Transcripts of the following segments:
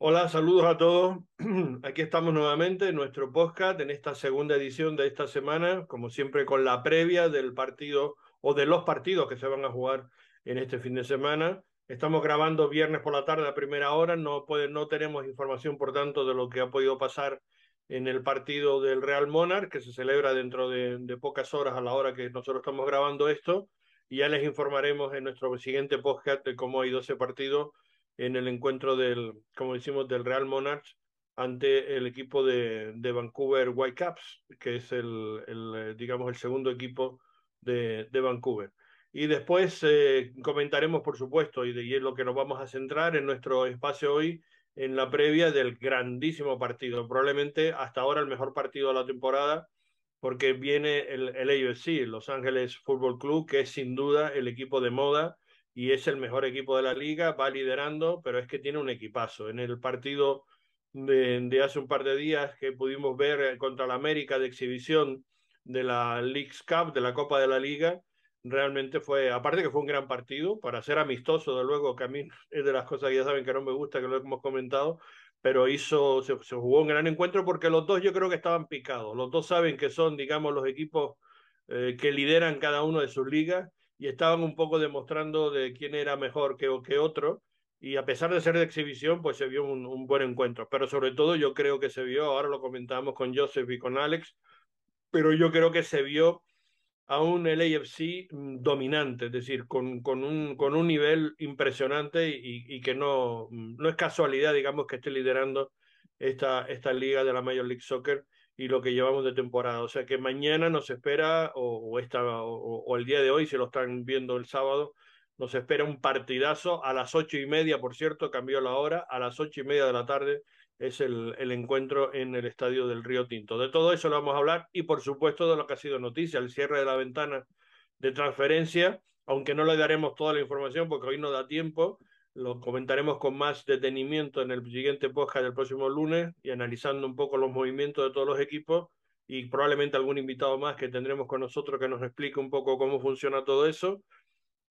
Hola, saludos a todos. Aquí estamos nuevamente en nuestro podcast, en esta segunda edición de esta semana, como siempre con la previa del partido o de los partidos que se van a jugar en este fin de semana. Estamos grabando viernes por la tarde a primera hora, no, puede, no tenemos información, por tanto, de lo que ha podido pasar en el partido del Real Monarch, que se celebra dentro de, de pocas horas a la hora que nosotros estamos grabando esto, y ya les informaremos en nuestro siguiente podcast de cómo ha ido ese partido en el encuentro del, como decimos, del Real Monarchs ante el equipo de, de Vancouver Whitecaps, que es el, el, eh, digamos, el segundo equipo de, de Vancouver. Y después eh, comentaremos, por supuesto, y, de, y es lo que nos vamos a centrar en nuestro espacio hoy, en la previa del grandísimo partido, probablemente hasta ahora el mejor partido de la temporada, porque viene el, el AFC, Los Ángeles Football Club, que es sin duda el equipo de moda y es el mejor equipo de la liga, va liderando, pero es que tiene un equipazo. En el partido de, hace un par de días que pudimos ver eh, contra la América de exhibición de la Leagues Cup, de la Copa de la Liga, realmente fue, aparte que fue un gran partido, para ser amistoso, de luego, que a mí es de las cosas que ya saben que no me gusta, que lo hemos comentado, pero hizo, se, se jugó un gran encuentro porque los dos yo creo que estaban picados, los dos saben que son, digamos, los equipos eh, que lideran cada uno de sus ligas y estaban un poco demostrando de quién era mejor que, que otro. Y a pesar de ser de exhibición, pues se vio un, un, buen encuentro. Pero sobre todo yo creo que se vio, ahora lo comentamos con Joseph y con Alex, pero yo creo que se vio a un LAFC dominante, es decir, con, con, un, con un nivel impresionante y, y, que no, no es casualidad, digamos, que esté liderando esta, esta liga de la Major League Soccer y lo que llevamos de temporada. O sea que mañana nos espera, o, esta, o, el día de hoy, si lo están viendo el sábado, nos espera un partidazo a las ocho y media, por cierto, cambió la hora, a las ocho y media de la tarde es el, el, encuentro en el estadio del Río Tinto. De todo eso lo vamos a hablar y por supuesto de lo que ha sido noticia, el cierre de la ventana de transferencia, aunque no le daremos toda la información porque hoy no da tiempo, lo comentaremos con más detenimiento en el siguiente podcast del próximo lunes y analizando un poco los movimientos de todos los equipos y probablemente algún invitado más que tendremos con nosotros que nos explique un poco cómo funciona todo eso.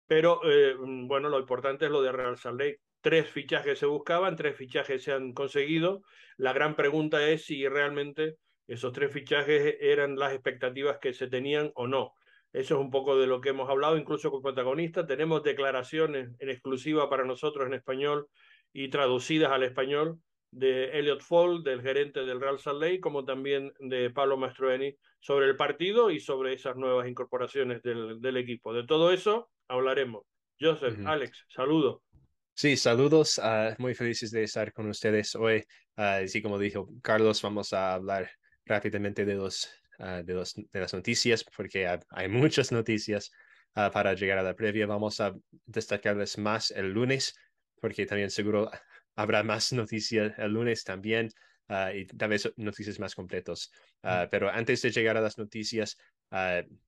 Pero eh, bueno, lo importante es lo de Real Salt Lake. Tres fichajes se buscaban, tres fichajes se han conseguido. La gran pregunta es si realmente esos tres fichajes eran las expectativas que se tenían o no. Eso es un poco de lo que hemos hablado, incluso con protagonistas. Tenemos declaraciones en exclusiva para nosotros en español y traducidas al español de Elliot Fall, del gerente del Real Salt Lake, como también de Pablo Mastroeni, sobre el partido y sobre esas nuevas incorporaciones del, del equipo. De todo eso hablaremos. Joseph, uh -huh. Alex, saludos. Sí, saludos. Uh, muy felices de estar con ustedes hoy. Uh, así como dijo Carlos, vamos a hablar rápidamente de los uh, de, los, de las noticias, porque hay, hay muchas noticias uh, para llegar a la previa. Vamos a destacarles más el lunes, porque también seguro habrá más noticias el lunes también. Uh, y tal vez noticias más completos. Mm. Pero antes de llegar a las noticias,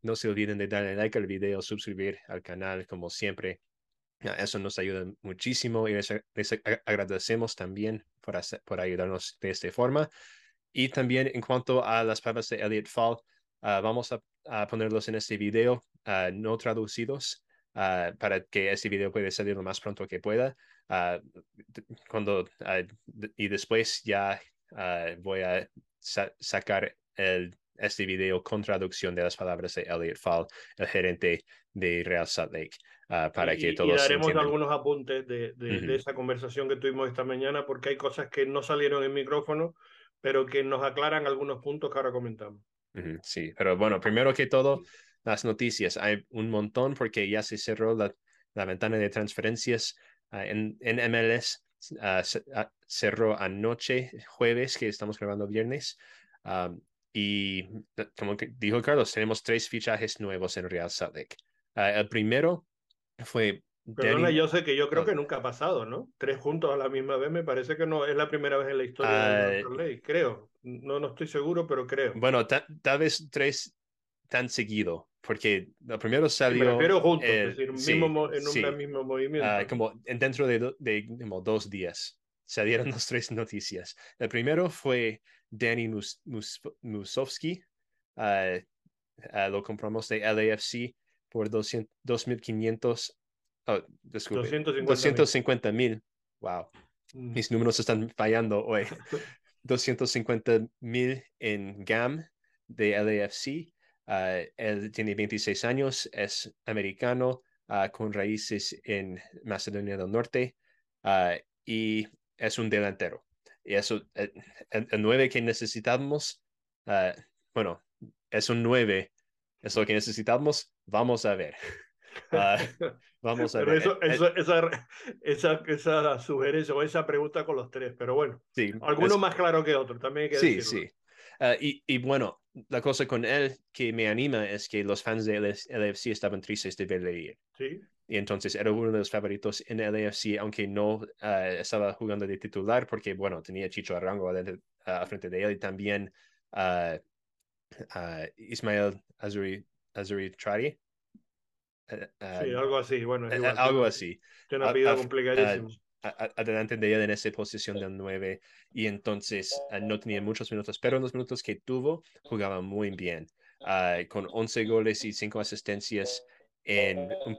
no se olviden de darle like al video, suscribir al canal, como siempre. Eso nos ayuda muchísimo y les, les agradecemos también por, hacer, por ayudarnos de esta forma. Y también en cuanto a las palabras de Elliot Fall, uh, vamos a, a, ponerlos en este video uh, no traducidos uh, para que este video pueda salir lo más pronto que pueda. cuando, y después ya voy a sa sacar el, este video con traducción de las palabras de Elliot Fall, el gerente de Real Salt Lake. Uh, para y, que todos y daremos entiendan. algunos apuntes de, de, uh -huh. de, esa conversación que tuvimos esta mañana porque hay cosas que no salieron en micrófono pero que nos aclaran algunos puntos que ahora comentamos. Sí, pero bueno, primero que todo, las noticias. Hay un montón porque ya se cerró la, la ventana de transferencias uh, en, en, MLS. Uh, se, cerró anoche, jueves, que estamos grabando viernes. Y como dijo Carlos, tenemos tres fichajes nuevos en Real Salt Lake. el primero fue Perdona, Danny... yo sé que yo creo que nunca ha pasado, ¿no? Tres juntos a la misma vez, me parece que no es la primera vez en la historia uh, de ley, creo. No, no estoy seguro, pero creo. Bueno, tal vez tres tan seguido, porque lo primero salió... Pero juntos, eh, es decir, sí, mismo, en un sí. mismo movimiento. Uh, como dentro de, do, de como dos días salieron las tres noticias. El primero fue Danny Mus, Mus, Musovsky, uh, lo compramos de LAFC por 2.500 Oh, disculpe. 250 mil. Wow. Mm. mis números están fallando hoy. 250 mil en GAM de LAFC. Ah, él tiene 26 años, es americano, ah, con raíces en Macedonia del Norte ah, y es un delantero. Y eso, el, el- el 9 que necesitamos, bueno, es un 9, es lo que necesitamos, vamos a ver. Ah, vamos a ver. eso, Eh, eh, eso, esa, esa, esa sugerencia o esa pregunta con los tres, pero bueno, sí, algunos es- más claro que otros, también hay que Sí, decirlo. sí. Ah, y, y bueno, la cosa con él que me anima es que los fans de LS LAFC estaban tristes de verle ir. Sí, Y entonces era uno de los favoritos en LAFC, aunque no ah, estaba jugando de titular, porque bueno, tenía Chicho Arango adentro, ah, frente de él y también Ismael Azuri, Azuri Trari. Eh, sí, algo así, bueno, eh, igual, algo así. Tiene un Ah, apellido ah, complicadísimo. a- a- adelante de él en esa posición del 9 y entonces ah, no tenía muchos minutos, pero en los minutos que tuvo jugaba muy bien, ah, con 11 goles y 5 asistencias en un,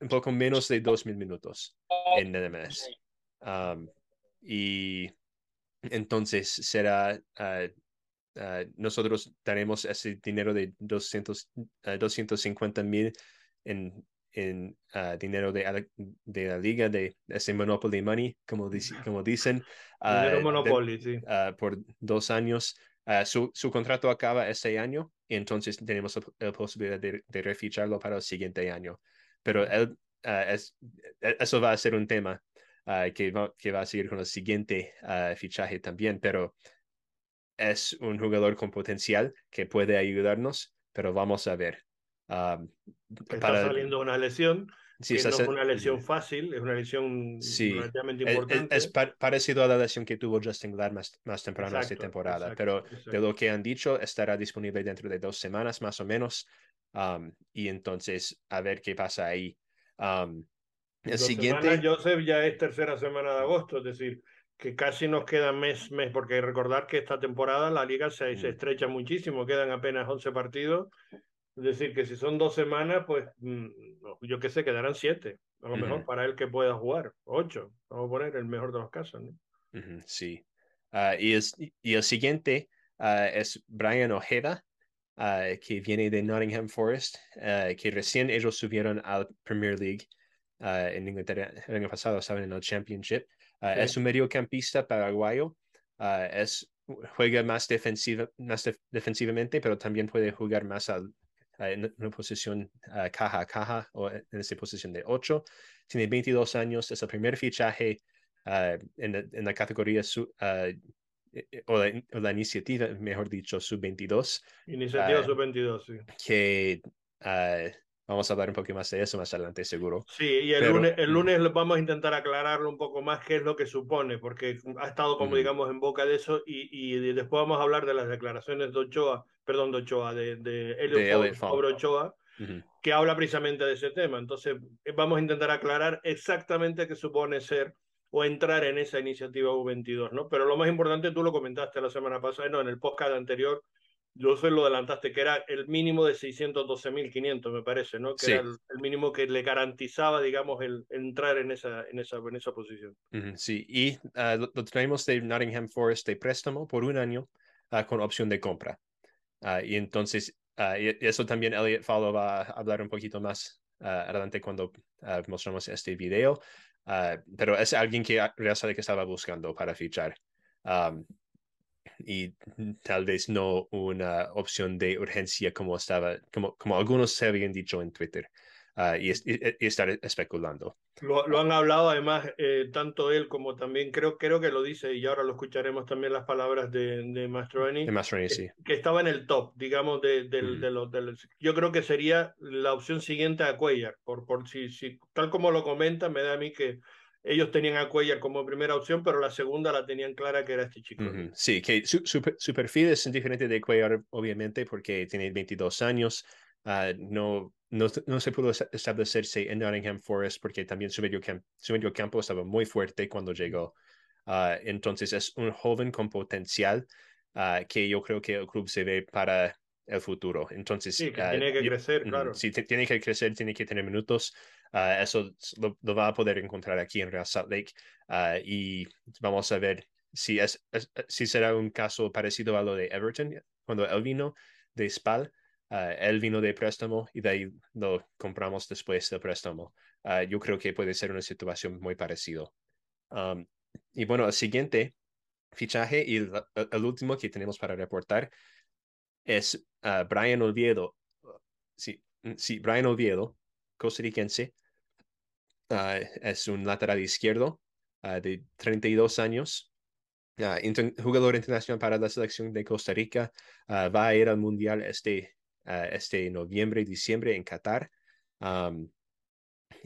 un poco menos de 2.000 minutos en NMS. Um, y entonces será, ah, ah, nosotros daremos ese dinero de 200, ah, 250 mil en, en ah, dinero de, de la liga, de ese Monopoly Money, como, dic- como dicen. ah, Dinero de- Monopoly, sí. ah, por dos años. Su, su contrato acaba este año y entonces tenemos la, posibilidad de, de reficharlo para el siguiente año. Pero él, es, e- eso va a ser un tema que, va, que va a seguir con el siguiente fichaje también, pero es un jugador con potencial que puede ayudarnos, pero vamos a ver. Ah, para- Está saliendo una lesión, sí, que no es se- una lesión fácil, es una lesión Sí, relativamente Es- es- importante. Es, pa- parecido a la lesión que tuvo Justin Glad más, más temprano esta Exacto, temporada, exacto, pero exacto. de lo que han dicho, estará disponible dentro de dos semanas más o menos. um, y entonces, a ver qué pasa ahí. Um, el Dos siguiente, semanas, Joseph, ya es tercera semana de agosto, es decir, que casi nos queda mes, mes, porque recordar que esta temporada la liga se, se Mm. estrecha muchísimo, quedan apenas 11 partidos, es decir, que si son dos semanas, pues mm, yo qué sé, quedarán siete, a lo mejor Ujú. para él que pueda jugar, ocho, vamos a poner el mejor de los casos, ¿no? ujú, sí. Ah, y, es- y el siguiente ah, es Brian Ojeda, ah, que viene de Nottingham Forest, que recién ellos subieron al Premier League en Inglaterra el año pasado, estaban en el Championship. Sí. Es un mediocampista paraguayo. es, juega más, defensiva, más def- defensivamente, pero también puede jugar más al- en una posición ah, caja a caja o en esa posición de 8. Tiene 22 años, es el primer fichaje ah, en, la- en la categoría su- eh, eh, o, la, o la iniciativa, mejor dicho, sub-22, Iniciativa Ah, sub-22, sí. que vamos a hablar un poco más de eso más adelante, seguro. Sí, y el Pero- lunes, el lunes vamos a intentar aclararlo un poco más qué es lo que supone, porque ha estado como digamos en boca de eso y, y después vamos a hablar de las declaraciones de Ochoa, perdón, de Ochoa, de, de Elliot que habla precisamente de ese tema. Entonces, eh, vamos a intentar aclarar exactamente qué supone ser o entrar en esa iniciativa U22, ¿no? Pero lo más importante, tú lo comentaste la semana pasada, no, en el podcast anterior, yo se lo adelantaste, que era el mínimo de 612.500, me parece, ¿no? Que Sí. era el, el mínimo que le garantizaba, digamos, el entrar en esa, en esa, en esa posición. Sí, y ah, lo, lo traemos de Nottingham Forest de préstamo por un año ah, con opción de compra. Ah, y entonces, ah, y eso también Elliot Fallo va a hablar un poquito más ah, adelante cuando mostramos este video. Pero es alguien que Real que estaba buscando para fichar. Am, y tal vez no una opción de urgencia como estaba, como, como algunos se habían dicho en Twitter. Ah, y, y- y estar especulando. Lo, lo han hablado además, eh, tanto él como también, creo, creo que lo dice, y ahora lo escucharemos también las palabras de, de Mastroeni, De sí. que estaba en el top, digamos, de, del, Ujú. de los, del- yo creo que sería la opción siguiente a Cuellar, por, por si, si, tal como lo comenta, me da a mí que ellos tenían a Cuellar como primera opción, pero la segunda la tenían clara que era este chico. Sí, que su, su, su perfil es diferente de Cuellar, obviamente, porque tiene 22 años. ah, no, no, no se pudo establecerse en Nottingham Forest porque también su medio, camp- su medio campo estaba muy fuerte cuando llegó. Ah, entonces es un joven con potencial ah, que yo creo que el club se ve para el futuro. Entonces, sí, que tiene que crecer, claro. Sí, tiene que crecer, tiene que tener minutos. eso lo, va a poder encontrar aquí en Real Salt Lake y vamos a ver si, es, si será un caso parecido a lo de Everton, cuando él vino de Spal. Él vino de préstamo y de ahí lo compramos después del préstamo. yo creo que puede ser una situación muy parecida. Um, y bueno, el siguiente fichaje y el, último que tenemos para reportar es uh, Brian Oviedo. Sí, mm, sí, Brian Oviedo, costarricense. Uh, es un lateral izquierdo uh, de 32 años. jugador internacional para la selección de Costa Rica. va a ir al Mundial este, este noviembre diciembre en Qatar. Um,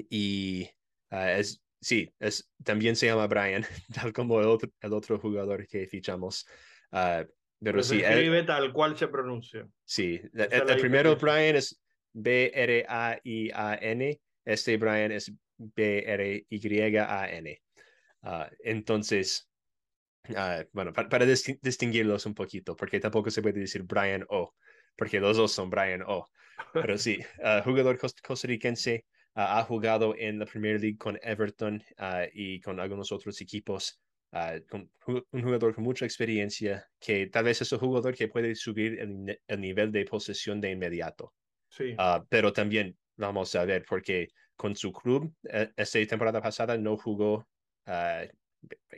y es sí, es, también se llama Brian, tal como el otro, el otro jugador que fichamos. Uh, pero pues sí, escribe tal cual se pronuncia. Sí, el, primero Brian es B-R-A-I-A-N, este Brian es B-R-Y-A-N. Uh, entonces, uh, bueno, para, para distinguirlos un poquito, porque tampoco se puede decir Brian O, porque los dos son Brian O. Pero sí, jugador costarricense, ha jugado en la Premier League con Everton ah, y con algunos otros equipos. Con, un jugador con mucha experiencia, que tal vez es un jugador que puede subir el, nivel de posesión de inmediato. Sí. Ah, pero también vamos a ver, porque con su club, e, esta temporada pasada no jugó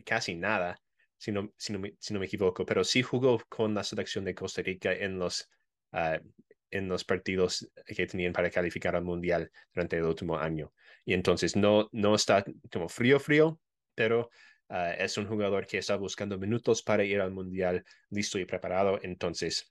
casi nada, si no, si, no me, si no, me, equivoco, pero sí jugó con la selección de Costa Rica en los, en los partidos que tenían para calificar al Mundial durante el último año. Y entonces no, no está como frío, frío, pero ah, es un jugador que está buscando minutos para ir al Mundial listo y preparado. Entonces...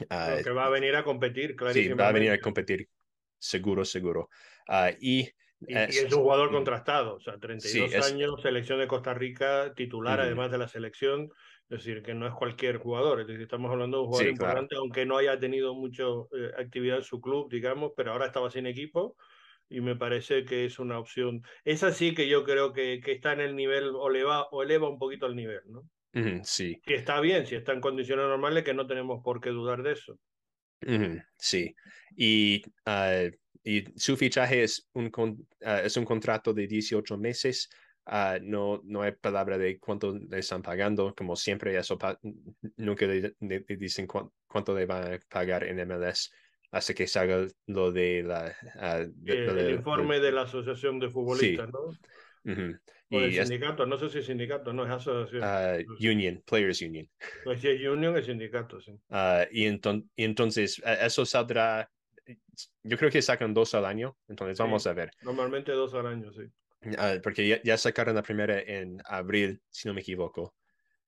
Uh, que va a venir a competir, claro. Sí, va a venir a competir, seguro, seguro. Ah, y y, es, un jugador contrastado, o sea, 32 años, selección de Costa Rica, titular además de la selección, es decir, que no es cualquier jugador, es decir, estamos hablando de un jugador importante, aunque no haya tenido mucha eh, actividad en su club, digamos, pero ahora estaba sin equipo y me parece que es una opción. Es así que yo creo que, que está en el nivel o eleva, o eleva un poquito el nivel, ¿no? sí. Si está bien, si está en condiciones normales, que no tenemos por qué dudar de eso. sí. Y, ah, y su fichaje es un, ah, es un contrato de 18 meses Ah, no, no hay palabra de cuánto le están pagando, como siempre, eso nunca le, dicen cuánto le van a pagar en MLS hasta que salga lo de la... Ah, el, informe de, la Asociación de Futbolistas, ¿no? O el sindicato, no sé si es sindicato, no es asociación. Ah, union, Players Union. Pues si es Union, es sindicato, sí. y, y, entonces, eso saldrá, yo creo que sacan dos al año, entonces vamos a ver. Normalmente dos al año, sí. Ah, porque ya, sacaron la primera en abril, si no me equivoco.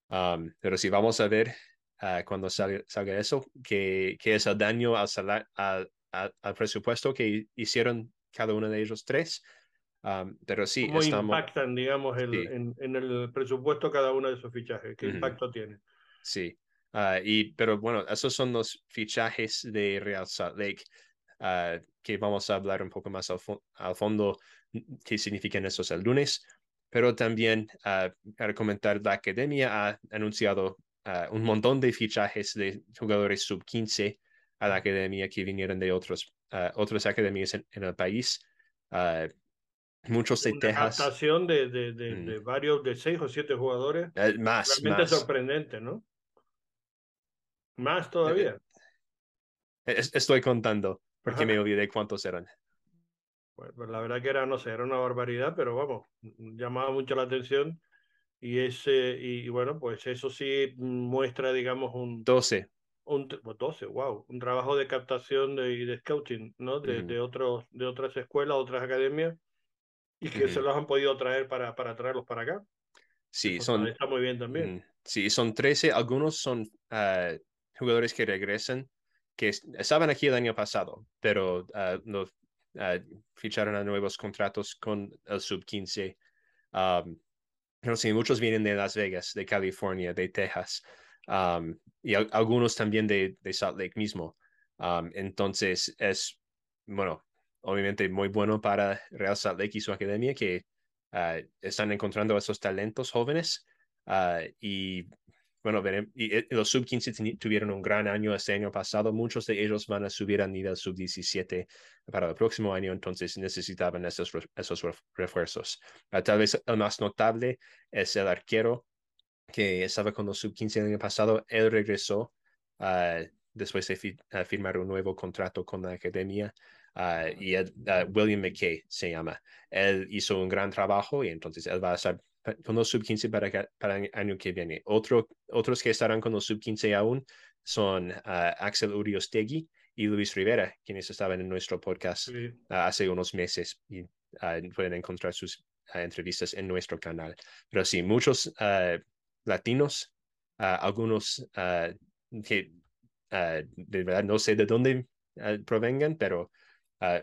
pero si vamos a ver uh, cuando salga, salga, eso, que, que es el daño al, al, al, presupuesto que hicieron cada uno de ellos tres. pero sí, ¿Cómo impactan, digamos, el, en, en, el presupuesto cada uno de esos fichajes? ¿Qué impacto tiene? Sí, uh, y, pero bueno, esos son los fichajes de Real Salt Lake. Uh, que vamos a hablar un poco más al, al fondo qué significan esos el lunes, pero también uh, para comentar, la academia ha anunciado ah, un montón de fichajes de jugadores sub-15 a la academia que vinieron de otros, uh, otras academias en, el país. muchos de Una Texas. Captación de, de, de, mm. de, varios, de seis o siete jugadores. más. Realmente sorprendente, ¿no? Más todavía. Estoy contando porque me olvidé cuántos eran. Pues, la verdad que era, no sé, era una barbaridad, pero vamos, llamaba mucho la atención. Y, ese, y, bueno, pues eso sí muestra, digamos, un... 12. Un, 12, wow. Un trabajo de captación de, y de scouting, ¿no? De, de, otros, de otras escuelas, otras academias, y que se los han podido traer para, para traerlos para acá. Sí, son... Está muy bien también. Sí, son 13. Algunos son uh, jugadores que regresan, que estaban aquí el año pasado, pero uh, los ficharon a nuevos contratos con el sub-15. Um, no sé, muchos vienen de Las Vegas, de California, de Texas, um, y algunos también de, de, Salt Lake mismo. Um, entonces, es, bueno, obviamente muy bueno para Real Salt Lake y su academia que uh, están encontrando esos talentos jóvenes uh, y bueno, y, y los sub-15 tuvieron un gran año este año pasado. Muchos de ellos van a subir a nivel sub-17 para el próximo año, entonces necesitaban esos, esos refuerzos. tal vez el más notable es el arquero que estaba con los sub-15 el año pasado. Él regresó uh, después de firmar un nuevo contrato con la academia. Uh, y William McKay se llama. Él hizo un gran trabajo y entonces él va a estar con los sub-15 para, para el año que viene. Otro, otros que estarán con los sub-15 aún son Axel Uriostegui y Luis Rivera, quienes estaban en nuestro podcast hace unos meses y pueden encontrar sus entrevistas en nuestro canal. Pero sí, muchos latinos, algunos que de verdad no sé de dónde provengan, pero Uh,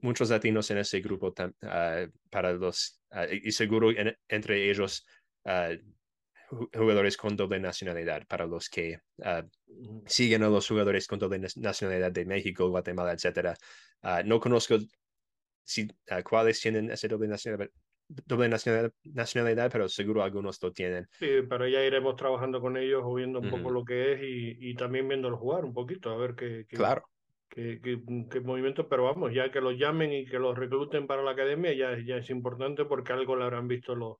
muchos latinos en ese grupo uh, para los, uh, y seguro entre ellos jugadores con doble nacionalidad, para los que siguen a los jugadores con doble nacionalidad de México, Guatemala, etcétera. no conozco si, cuáles tienen esa doble nacionalidad, doble nacionalidad, pero seguro algunos lo tienen. Sí, pero ya iremos trabajando con ellos o viendo un poco lo que es y, y también viéndolo jugar un poquito, a ver qué, qué, claro que, movimiento, pero vamos, ya que los llamen y que los recluten para la academia ya, ya es importante porque algo le habrán visto los,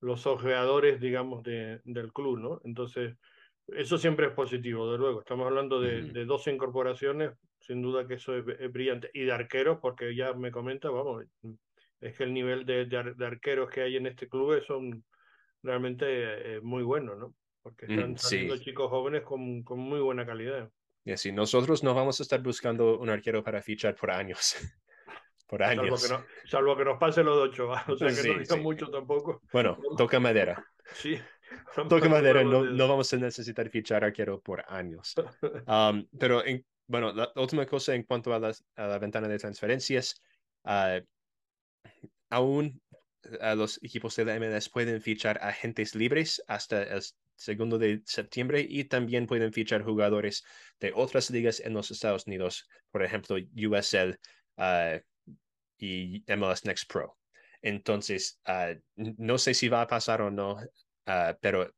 los ojeadores, digamos, de, del club, ¿no? Entonces, eso siempre es positivo, de luego. Estamos hablando de, de 12 incorporaciones, sin duda que eso es, brillante. Y de arqueros, porque ya me comenta, vamos, es que el nivel de, de, arqueros que hay en este club son realmente eh, muy buenos, ¿no? Porque están mm, saliendo chicos jóvenes con, con muy buena calidad. Y así, nosotros no vamos a estar buscando un arquero para fichar por años. por años. Salvo que, nos pase los ocho, o sea que no digan mucho tampoco. Bueno, toca madera. Sí. Toca madera, no, no, vamos a necesitar fichar arquero por años. Um, pero, bueno, la, última cosa en cuanto a, la ventana de transferencias, uh, aún uh, los equipos de la MLS pueden fichar agentes libres hasta el segundo de septiembre y también pueden fichar jugadores de otras ligas en los Estados Unidos, por ejemplo, USL ah, y MLS Next Pro. Entonces, ah, no sé si va a pasar o no, ah, pero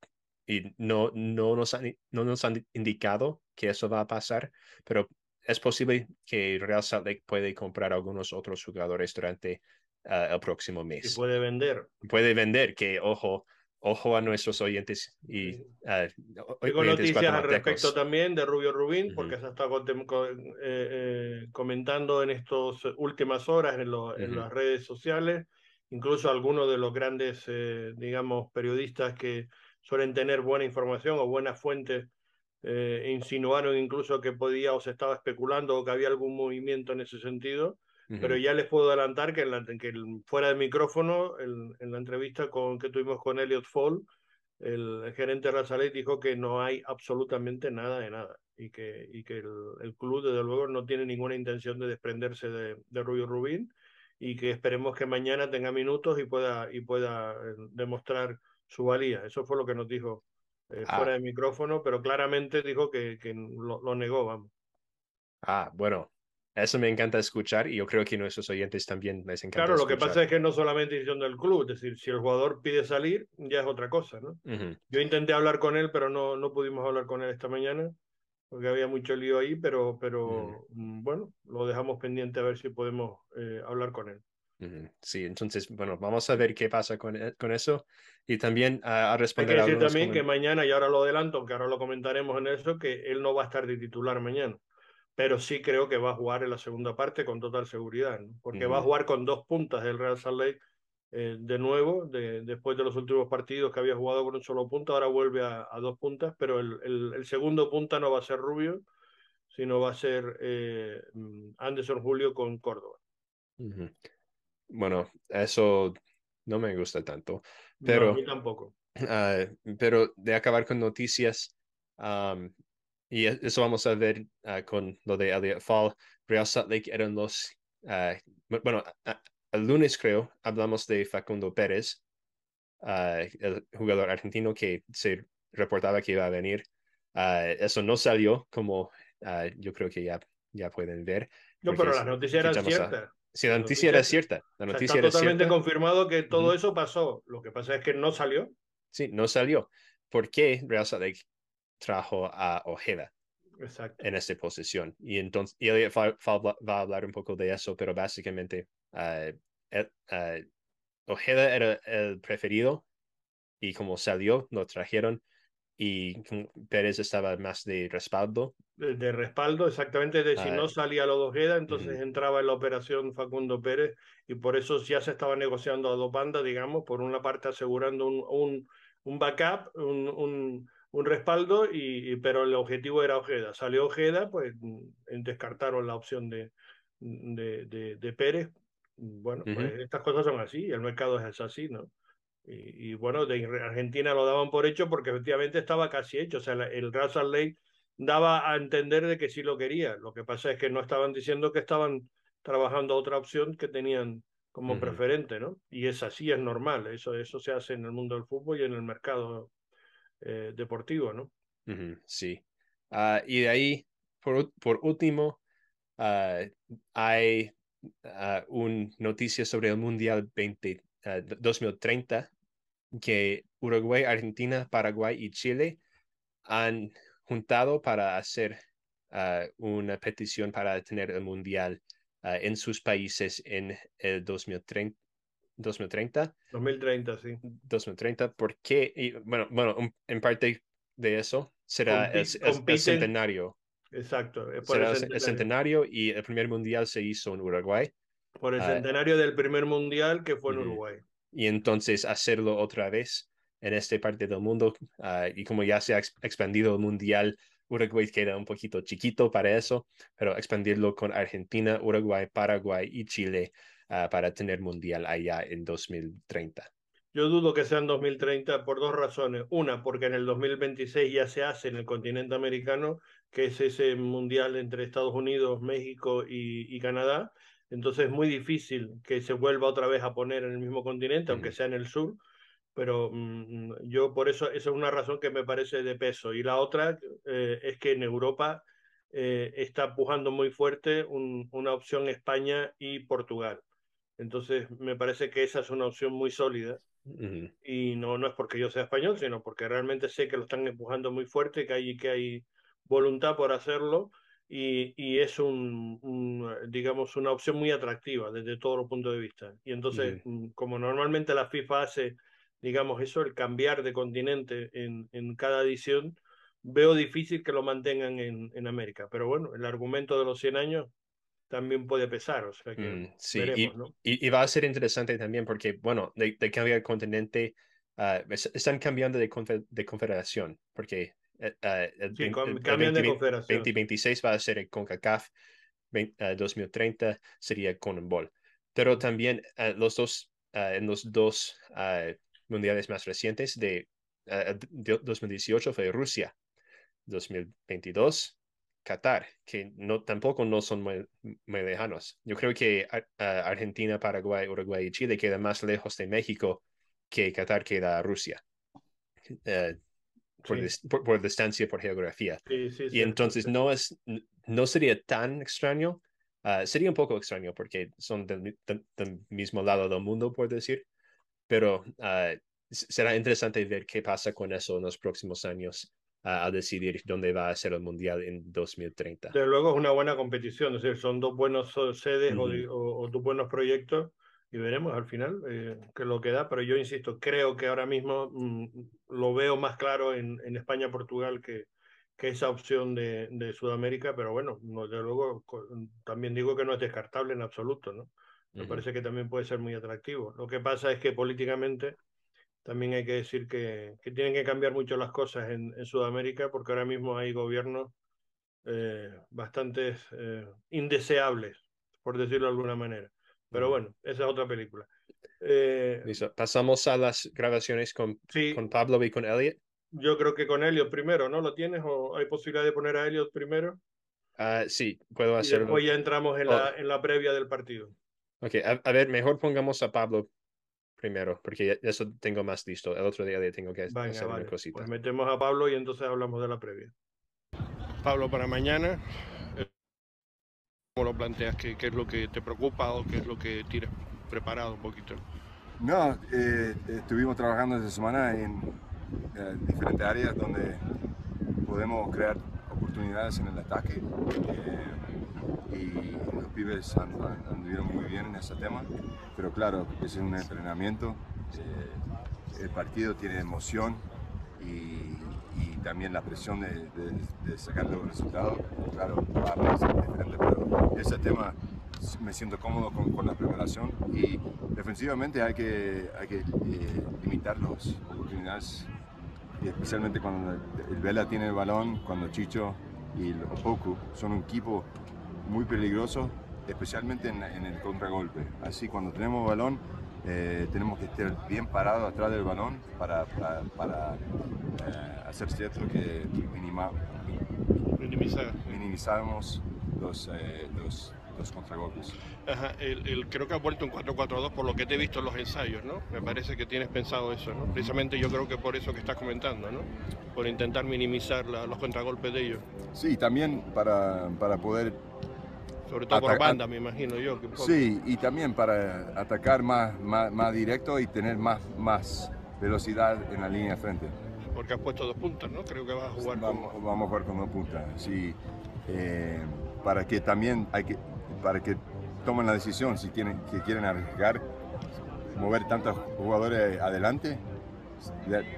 y no, no, nos han, no nos han indicado que eso va a pasar, pero es posible que Real Salt Lake puede comprar algunos otros jugadores durante el próximo mes. Y puede vender. Puede vender, que ojo, ojo a nuestros oyentes y uh, Tengo noticias al respecto también de Rubio Rubín, porque se ha estado eh, eh, comentando en estas últimas horas en, en, las redes sociales, incluso algunos de los grandes, eh, digamos, periodistas que suelen tener buena información o buenas fuentes insinuaron incluso que podía o se estaba especulando o que había algún movimiento en ese sentido. Pero ya les puedo adelantar que, en que fuera de micrófono, en la entrevista con, que tuvimos con Elliot Fall, el, gerente Razaley dijo que no hay absolutamente nada de nada y que, y que el, club, desde luego, no tiene ninguna intención de desprenderse de, de Rubio Rubín y que esperemos que mañana tenga minutos y pueda, y pueda eh, demostrar su valía. Eso fue lo que nos dijo eh, ah. fuera de micrófono, pero claramente dijo que, que lo, lo negó, vamos. Ah, bueno, eso me encanta escuchar y yo creo que nuestros oyentes también les encanta. Claro, lo que pasa es que no solamente decisión del club, es decir, si el jugador pide salir, ya es otra cosa, ¿no? Yo intenté hablar con él, pero no, no pudimos hablar con él esta mañana, porque había mucho lío ahí, pero, pero mm, bueno, lo dejamos pendiente a ver si podemos eh, hablar con él. Sí, entonces, bueno, vamos a ver qué pasa con, e, con eso y también a, responder Hay que decir también que mañana, y ahora lo adelanto, aunque ahora lo comentaremos en eso, que él no va a estar de titular mañana pero sí creo que va a jugar en la segunda parte con total seguridad, porque va a jugar con dos puntas del Real Salt Lake eh, de nuevo, de, después de los últimos partidos que había jugado con un solo punto, ahora vuelve a, dos puntas, pero el, el, segundo punta no va a ser Rubio, sino va a ser eh, Anderson Julio con Córdoba. Bueno, eso no me gusta tanto, pero... a mí tampoco. Ah, pero de acabar con noticias, y e, eso vamos a ver ah, con lo de Elliot Fall. Real Salt Lake eran los, uh, bueno, el lunes creo, hablamos de Facundo Pérez, uh, el jugador argentino que se reportaba que iba a venir. eso no salió como yo creo que ya, ya pueden ver. No, pero la noticia era cierta. Sí, la, noticia, era cierta. La noticia está totalmente confirmado que todo eso pasó. Lo que pasa es que no salió. Sí, no salió por qué Real Salt Lake trajo a Ojeda Exacto. en esta posición. Y entonces, y Elliot va, a hablar un poco de eso, pero básicamente ah, el- ah, Ojeda era el preferido y como salió, lo trajeron y Pérez estaba más de respaldo. de, de respaldo, exactamente, de si Ah, no salía lo de Ojeda, entonces entraba en la operación Facundo Pérez y por eso ya se estaba negociando a dos bandas, digamos, por una parte asegurando un, un, un backup, un, un, un respaldo, y, y- pero el objetivo era Ojeda. Salió Ojeda, pues descartaron la opción de, de, de, de Pérez. Bueno, pues Ujú. estas cosas son así, el mercado es así, ¿no? Y, y bueno, de Argentina lo daban por hecho porque efectivamente estaba casi hecho. O sea, la- el Real Salt Lake daba a entender de que sí lo quería. Lo que pasa es que no estaban diciendo que estaban trabajando otra opción que tenían como Ujú. preferente, ¿no? Y es así, es normal. Eso, eso se hace en el mundo del fútbol y en el mercado eh, deportivo, ¿no? Sí. Ah, y de ahí, por, por último, ah, hay ah, una noticia sobre el Mundial 20, ah, 2030 que Uruguay, Argentina, Paraguay y Chile han juntado para hacer una petición para tener el Mundial en sus países en el 2030. 2030, 2030, sí. 2030, ¿por qué? Y, bueno, bueno, en parte de eso será el, el- el centenario. exacto, es por el Será el centenario. centenario y el primer mundial se hizo en Uruguay. Por el Ah, centenario del primer mundial que fue en Ujú. Uruguay. y entonces hacerlo otra vez en esta parte del mundo. ah, y como ya se ha ex- expandido el mundial, Uruguay queda un poquito chiquito para eso, pero expandirlo con Argentina, Uruguay, Paraguay y Chile ah, para tener mundial allá en 2030. Yo dudo que sea en 2030 por dos razones. Una, porque en el 2026 ya se hace en el continente americano, que es ese mundial entre Estados Unidos, México y, y Canadá. Entonces es muy difícil que se vuelva otra vez a poner en el mismo continente, aunque sea en el sur. Pero mm, yo por eso, esa es una razón que me parece de peso. Y la otra eh, es que en Europa eh, está pujando muy fuerte un- una opción España y Portugal. Entonces me parece que esa es una opción muy sólida Ujú. y no, no es porque yo sea español, sino porque realmente sé que lo están empujando muy fuerte, que hay, que hay voluntad por hacerlo y, y es un, un, digamos, una opción muy atractiva desde todos los puntos de vista. Y entonces, Ujú. mm, como normalmente la FIFA hace, digamos, eso, el cambiar de continente en, en cada edición, veo difícil que lo mantengan en, en América. Pero bueno, el argumento de los 100 años también puede pesar, o sea que Mm, sí, veremos, y, ¿no? y, y va a ser interesante también porque, bueno, de, de cambiar el continente, ah, es- están cambiando de, confe- de confederación, porque eh, ah, el, Sí, el- el cambian de 2020 confederación. sí. 2026 va a ser el CONCACAF, vein- ah, 2030 sería CONMEBOL. Pero también ah, los dos, en los dos mundiales más recientes de, de 2018 fue Rusia, 2022 Qatar, que no, tampoco no son muy, muy lejanos. Yo creo que uh, Argentina, Paraguay, Uruguay y Chile quedan más lejos de México que Qatar queda a Rusia. Uh, por, Sí, dis por, por, distancia, por geografía. sí, sí, Y entonces no, es, no sería tan extraño. Uh, sería un poco extraño porque son del, del, del, mismo lado del mundo, por decir. Pero uh, será interesante ver qué pasa con eso en los próximos años a decidir dónde va a ser el mundial en 2030. Desde luego es una buena competición, es decir, son dos buenos sedes Uh o, -huh. de, o, o, dos buenos proyectos y veremos al final eh, qué es lo que da, pero yo insisto, creo que ahora mismo mmm, lo veo más claro en, en España-Portugal que, que, esa opción de, de Sudamérica, pero bueno, no, desde luego también digo que no es descartable en absoluto, ¿no? Me uh -huh. parece que también puede ser muy atractivo. Lo que pasa es que políticamente también hay que decir que, que tienen que cambiar mucho las cosas en, en Sudamérica porque ahora mismo hay gobiernos eh, bastante eh, indeseables, por decirlo de alguna manera. Pero bueno, esa es otra película. Eh. Pasamos a las grabaciones con, sí, con Pablo y con Elliot. Yo creo que con Elliot primero, ¿no? ¿Lo tienes o hay posibilidad de poner a Elliot primero? Uh, sí, puedo y hacerlo. después ya entramos en, oh. la, en la previa del partido. Ok, a, a, ver, mejor pongamos a Pablo primero, porque eso tengo más listo. El otro día tengo que Venga, hacer vale. una cosita. Pues metemos a Pablo y entonces hablamos de la previa. Pablo, para mañana, eh, ¿cómo lo planteas? ¿Qué, ¿Qué, es lo que te preocupa o qué es lo que tienes preparado un poquito? No, eh, estuvimos trabajando esta semana en, eh, diferentes áreas donde podemos crear oportunidades en el ataque. Y los pibes anduvieron muy bien en ese tema, pero claro, es un entrenamiento. el partido tiene emoción y, también la presión de, sacar los resultados, claro, va a ser diferente, pero ese tema me siento cómodo con, la preparación y defensivamente hay que, hay que eh, limitar las oportunidades, especialmente cuando el, Vela tiene el balón, cuando Chicho y el Opoku son un equipo muy peligroso, especialmente en, el contragolpe. Así cuando tenemos balón eh, tenemos que estar bien parados atrás del balón para, para, eh, hacer cierto que minima, minimizamos los, eh, los, los contragolpes. Ajá, el, creo que ha vuelto un 4-4-2 por lo que te he visto en los ensayos, ¿no? Me parece que tienes pensado eso, ¿no? Precisamente yo creo que por eso que estás comentando, ¿no? Por intentar minimizar los contragolpes de ellos. Sí, también para, para poder sobre todo por banda, me imagino yo. sí, y también para atacar más, más, directo y tener más, más velocidad en la línea de frente. Porque has puesto dos puntas, ¿no? Creo que vas a jugar vamos, con... Vamos a jugar con dos puntas, sí. Eh, para que también hay que, para que tomen la decisión si tienen, que quieren arriesgar, mover tantos jugadores adelante,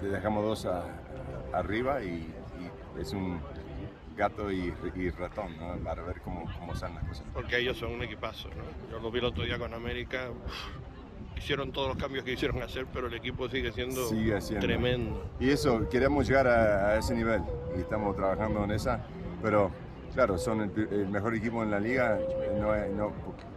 dejamos dos arriba y es un gato y, ratón, ¿no? Para ver cómo, cómo están las cosas. Porque ellos son un equipazo, ¿no? Yo lo vi el otro día con América. hicieron todos los cambios que hicieron hacer, pero el equipo sigue siendo, tremendo. Y eso, queremos llegar a, ese nivel y estamos trabajando en esa, pero claro, son el, mejor equipo en la liga, no, hay, no,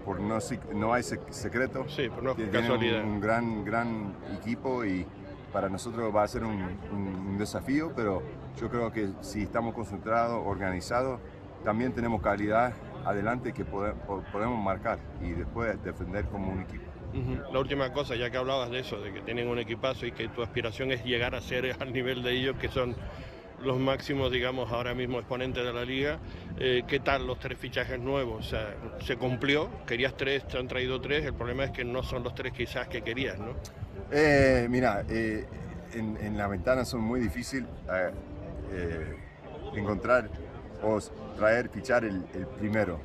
por, no, no hay secreto. Sí, por no casualidad. Un, un, gran, gran equipo y para nosotros va a ser un, un desafío, pero yo creo que si estamos concentrados, organizados, también tenemos calidad adelante que podemos marcar y después defender como un equipo. La última cosa, ya que hablabas de eso, de que tienen un equipazo y que tu aspiración es llegar a ser al nivel de ellos, que son los máximos, digamos, ahora mismo exponentes de la liga. Eh, ¿Qué tal los tres fichajes nuevos? O sea, se cumplió, querías tres, te han traído tres, el problema es que no son los tres quizás que querías, ¿no? Eh, mira, eh, en, en, la ventana son muy difíciles eh, encontrar o traer, fichar el, primero.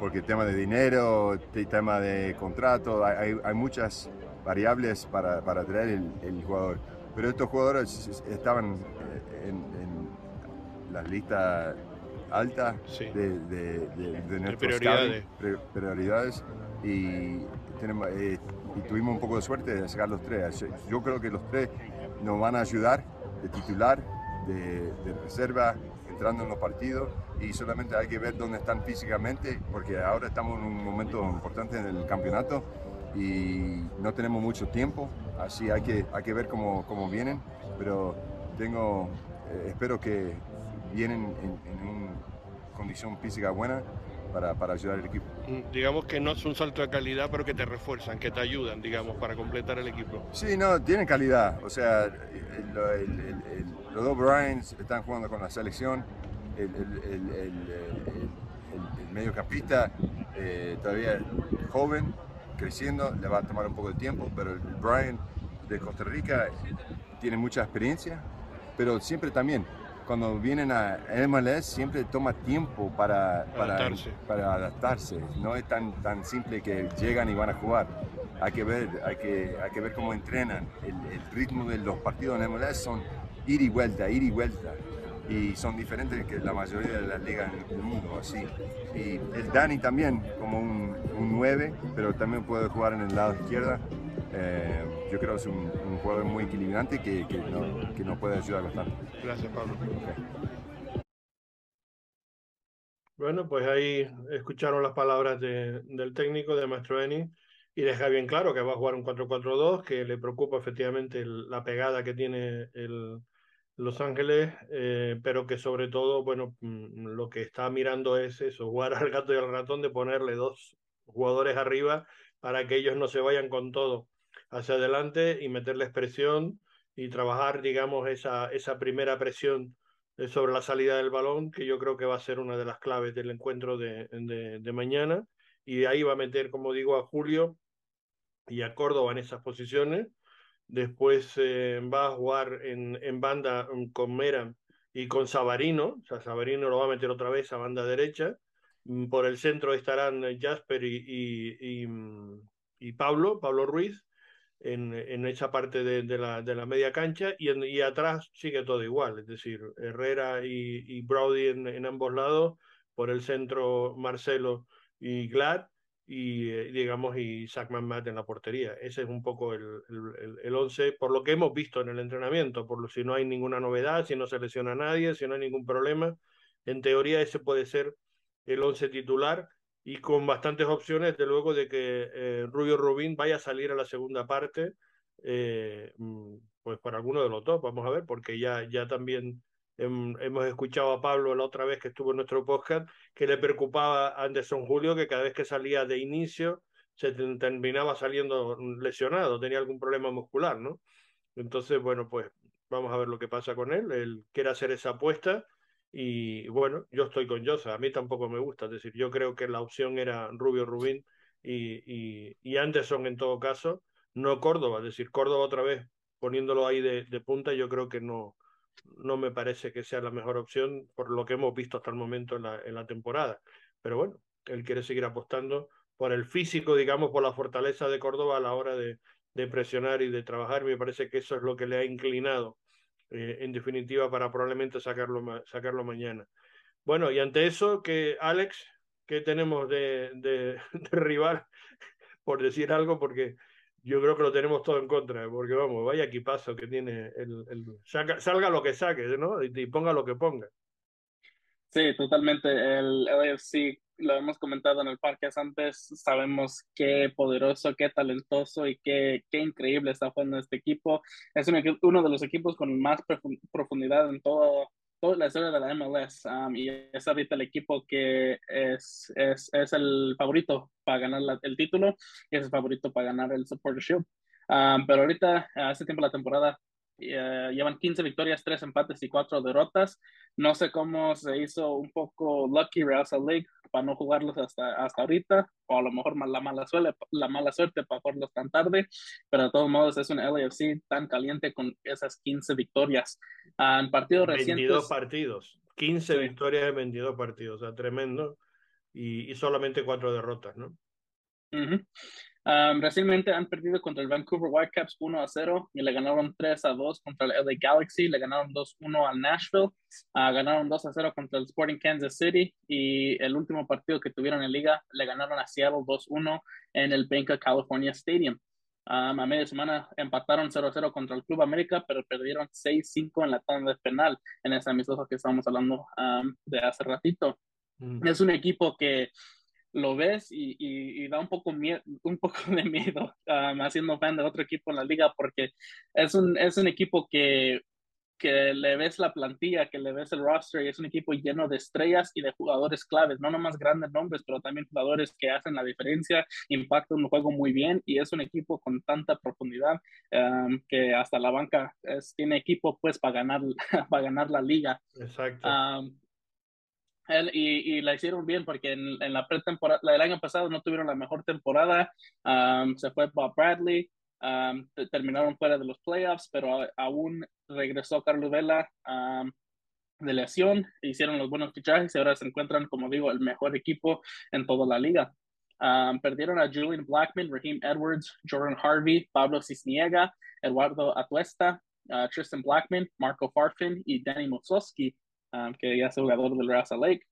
Porque el tema de dinero, el tema de contrato, hay, hay muchas variables para, para traer el, el, jugador. Pero estos jugadores estaban eh, en, en la lista alta de, de, de, nuestros prioridades. prioridades y, tenemos, eh, y tuvimos un poco de suerte de sacar los tres. Yo creo que los tres nos van a ayudar de titular de, reserva entrando en los partidos y solamente hay que ver dónde están físicamente porque ahora estamos en un momento importante en el campeonato y no tenemos mucho tiempo, así hay que, hay que ver cómo, cómo vienen, pero tengo, eh, espero que vienen en, en una condición física buena para, para, ayudar al equipo. Mm, digamos que no es un salto de calidad, pero que te refuerzan, que te ayudan, digamos, para completar el equipo. Sí, no, tienen calidad. O sea, el, los dos Bryans están jugando con la selección. El, mediocampista eh, todavía joven, creciendo, le va a tomar un poco de tiempo, pero el Brian de Costa Rica tiene mucha experiencia, pero siempre también cuando vienen a MLS siempre toma tiempo para, adaptarse. para, adaptarse. No es tan, tan simple que llegan y van a jugar. Hay que ver, hay que, hay que ver cómo entrenan. El, el ritmo de los partidos en MLS son ir y vuelta, ir y vuelta. Y son diferentes que la mayoría de las ligas en el mundo, así. Y el Dani también, como un, un 9, pero también puede jugar en el lado izquierda. Eh, yo creo que es un, jugador muy equilibrante que, que, nos puede ayudar bastante. Gracias, Pablo. Bueno, pues ahí escucharon las palabras del técnico, de Maestro Eni, y deja bien claro que va a jugar un 4-4-2, que le preocupa efectivamente la pegada que tiene el, Los Ángeles, eh, pero que sobre todo, bueno, mm, lo que está mirando es eso, jugar al gato y al ratón de ponerle dos jugadores arriba para que ellos no se vayan con todo hacia adelante y meterles presión y trabajar, digamos, esa, esa primera presión eh, sobre la salida del balón, que yo creo que va a ser una de las claves del encuentro de, de, mañana. Y ahí va a meter, como digo, a Julio y a Córdoba en esas posiciones. Después eh, va a jugar en, en banda mm, con Mera y con Sabarino. O sea, Sabarino lo va a meter otra vez a banda derecha. Mm, por el centro estarán Jasper y, y, y, mm, y Pablo, Pablo Ruiz en, en esa parte de, de, la, de, la, media cancha y, en, y, atrás sigue todo igual, es decir, Herrera y, y Brody en, en, ambos lados, por el centro Marcelo y Glad y eh, digamos y Sackman Matt en la portería. Ese es un poco el, el, el, once, por lo que hemos visto en el entrenamiento, por lo si no hay ninguna novedad, si no se lesiona a nadie, si no hay ningún problema, en teoría ese puede ser el once titular y con bastantes opciones, de luego, de que eh, Rubio Rubín vaya a salir a la segunda parte, eh, mm, pues para alguno de los dos, vamos a ver, porque ya, ya también hemos escuchado a Pablo la otra vez que estuvo en nuestro podcast, que le preocupaba a Anderson Julio que cada vez que salía de inicio se terminaba saliendo lesionado, tenía algún problema muscular, ¿no? Entonces, bueno, pues vamos a ver lo que pasa con él. Él quiere hacer esa apuesta y bueno, yo estoy con Josa, a mí tampoco me gusta, es decir, yo creo que la opción era Rubio Rubín y, y, y Anderson en todo caso, no Córdoba, es decir, Córdoba otra vez poniéndolo ahí de, de, punta, yo creo que no, no me parece que sea la mejor opción por lo que hemos visto hasta el momento en la, en la temporada. Pero bueno, él quiere seguir apostando por el físico, digamos, por la fortaleza de Córdoba a la hora de, de presionar y de trabajar. Me parece que eso es lo que le ha inclinado eh, en definitiva, para probablemente sacarlo, sacarlo mañana. Bueno, y ante eso, que Alex, ¿qué tenemos de, de, de, rival? Por decir algo, porque yo creo que lo tenemos todo en contra, porque vamos, vaya equipazo que tiene el, el salga lo que saque, ¿no? Y, y, ponga lo que ponga. Sí, totalmente. El LAFC lo hemos comentado en el parque antes, sabemos qué poderoso, qué talentoso y qué, qué increíble está jugando este equipo. Es un, uno de los equipos con más profundidad en todo, toda la historia de la MLS um, y es ahorita el equipo que es, es, es el favorito para ganar la, el título y es el favorito para ganar el Supporter Shield. Um, pero ahorita, hace tiempo la temporada, Uh, llevan 15 victorias, 3 empates y 4 derrotas. No sé cómo se hizo un poco lucky Real Salt Lake para no jugarlos hasta, hasta ahorita, o a lo mejor la mala, suerte, la mala suerte para jugarlos tan tarde, pero de todos modos es un LAFC tan caliente con esas 15 victorias. Uh, en partidos 22 recientes. 22 partidos, 15 sí. victorias en 22 partidos, o sea, tremendo, y, y solamente 4 derrotas, ¿no? Uh -huh. Um, recientemente han perdido contra el Vancouver Whitecaps 1 a 0 y le ganaron 3 a 2 contra el LA Galaxy, le ganaron 2 1 al Nashville, uh, ganaron 2 a 0 contra el Sporting Kansas City y el último partido que tuvieron en liga le ganaron a Seattle 2 1 en el Bank of California Stadium. Um, a media semana empataron 0-0 contra el Club América, pero perdieron 6-5 en la tanda de penal en ese amistoso que estábamos hablando um, de hace ratito. Mm. Es un equipo que lo ves y, y, y, da un poco, miedo, un poco de miedo um, haciendo fan de otro equipo en la liga porque es un, es un equipo que, que le ves la plantilla, que le ves el roster y es un equipo lleno de estrellas y de jugadores claves, no nomás grandes nombres, pero también jugadores que hacen la diferencia, impactan el juego muy bien y es un equipo con tanta profundidad um, que hasta la banca es, tiene equipo pues para ganar, para ganar la liga. Exacto. Um, él, y, y, la hicieron bien porque en, la pretemporada, la del año pasado no tuvieron la mejor temporada. Um, se fue Bob Bradley, um, terminaron fuera de los playoffs, pero a, aún regresó Carlos Vela um, de lesión. Hicieron los buenos fichajes y ahora se encuentran, como digo, el mejor equipo en toda la liga. perdieron a Julian Blackman, Raheem Edwards, Jordan Harvey, Pablo Cisniega, Eduardo Atuesta, uh, Tristan Blackman, Marco Farfin y Danny Mososki um, que ya es jugador del Real Lake.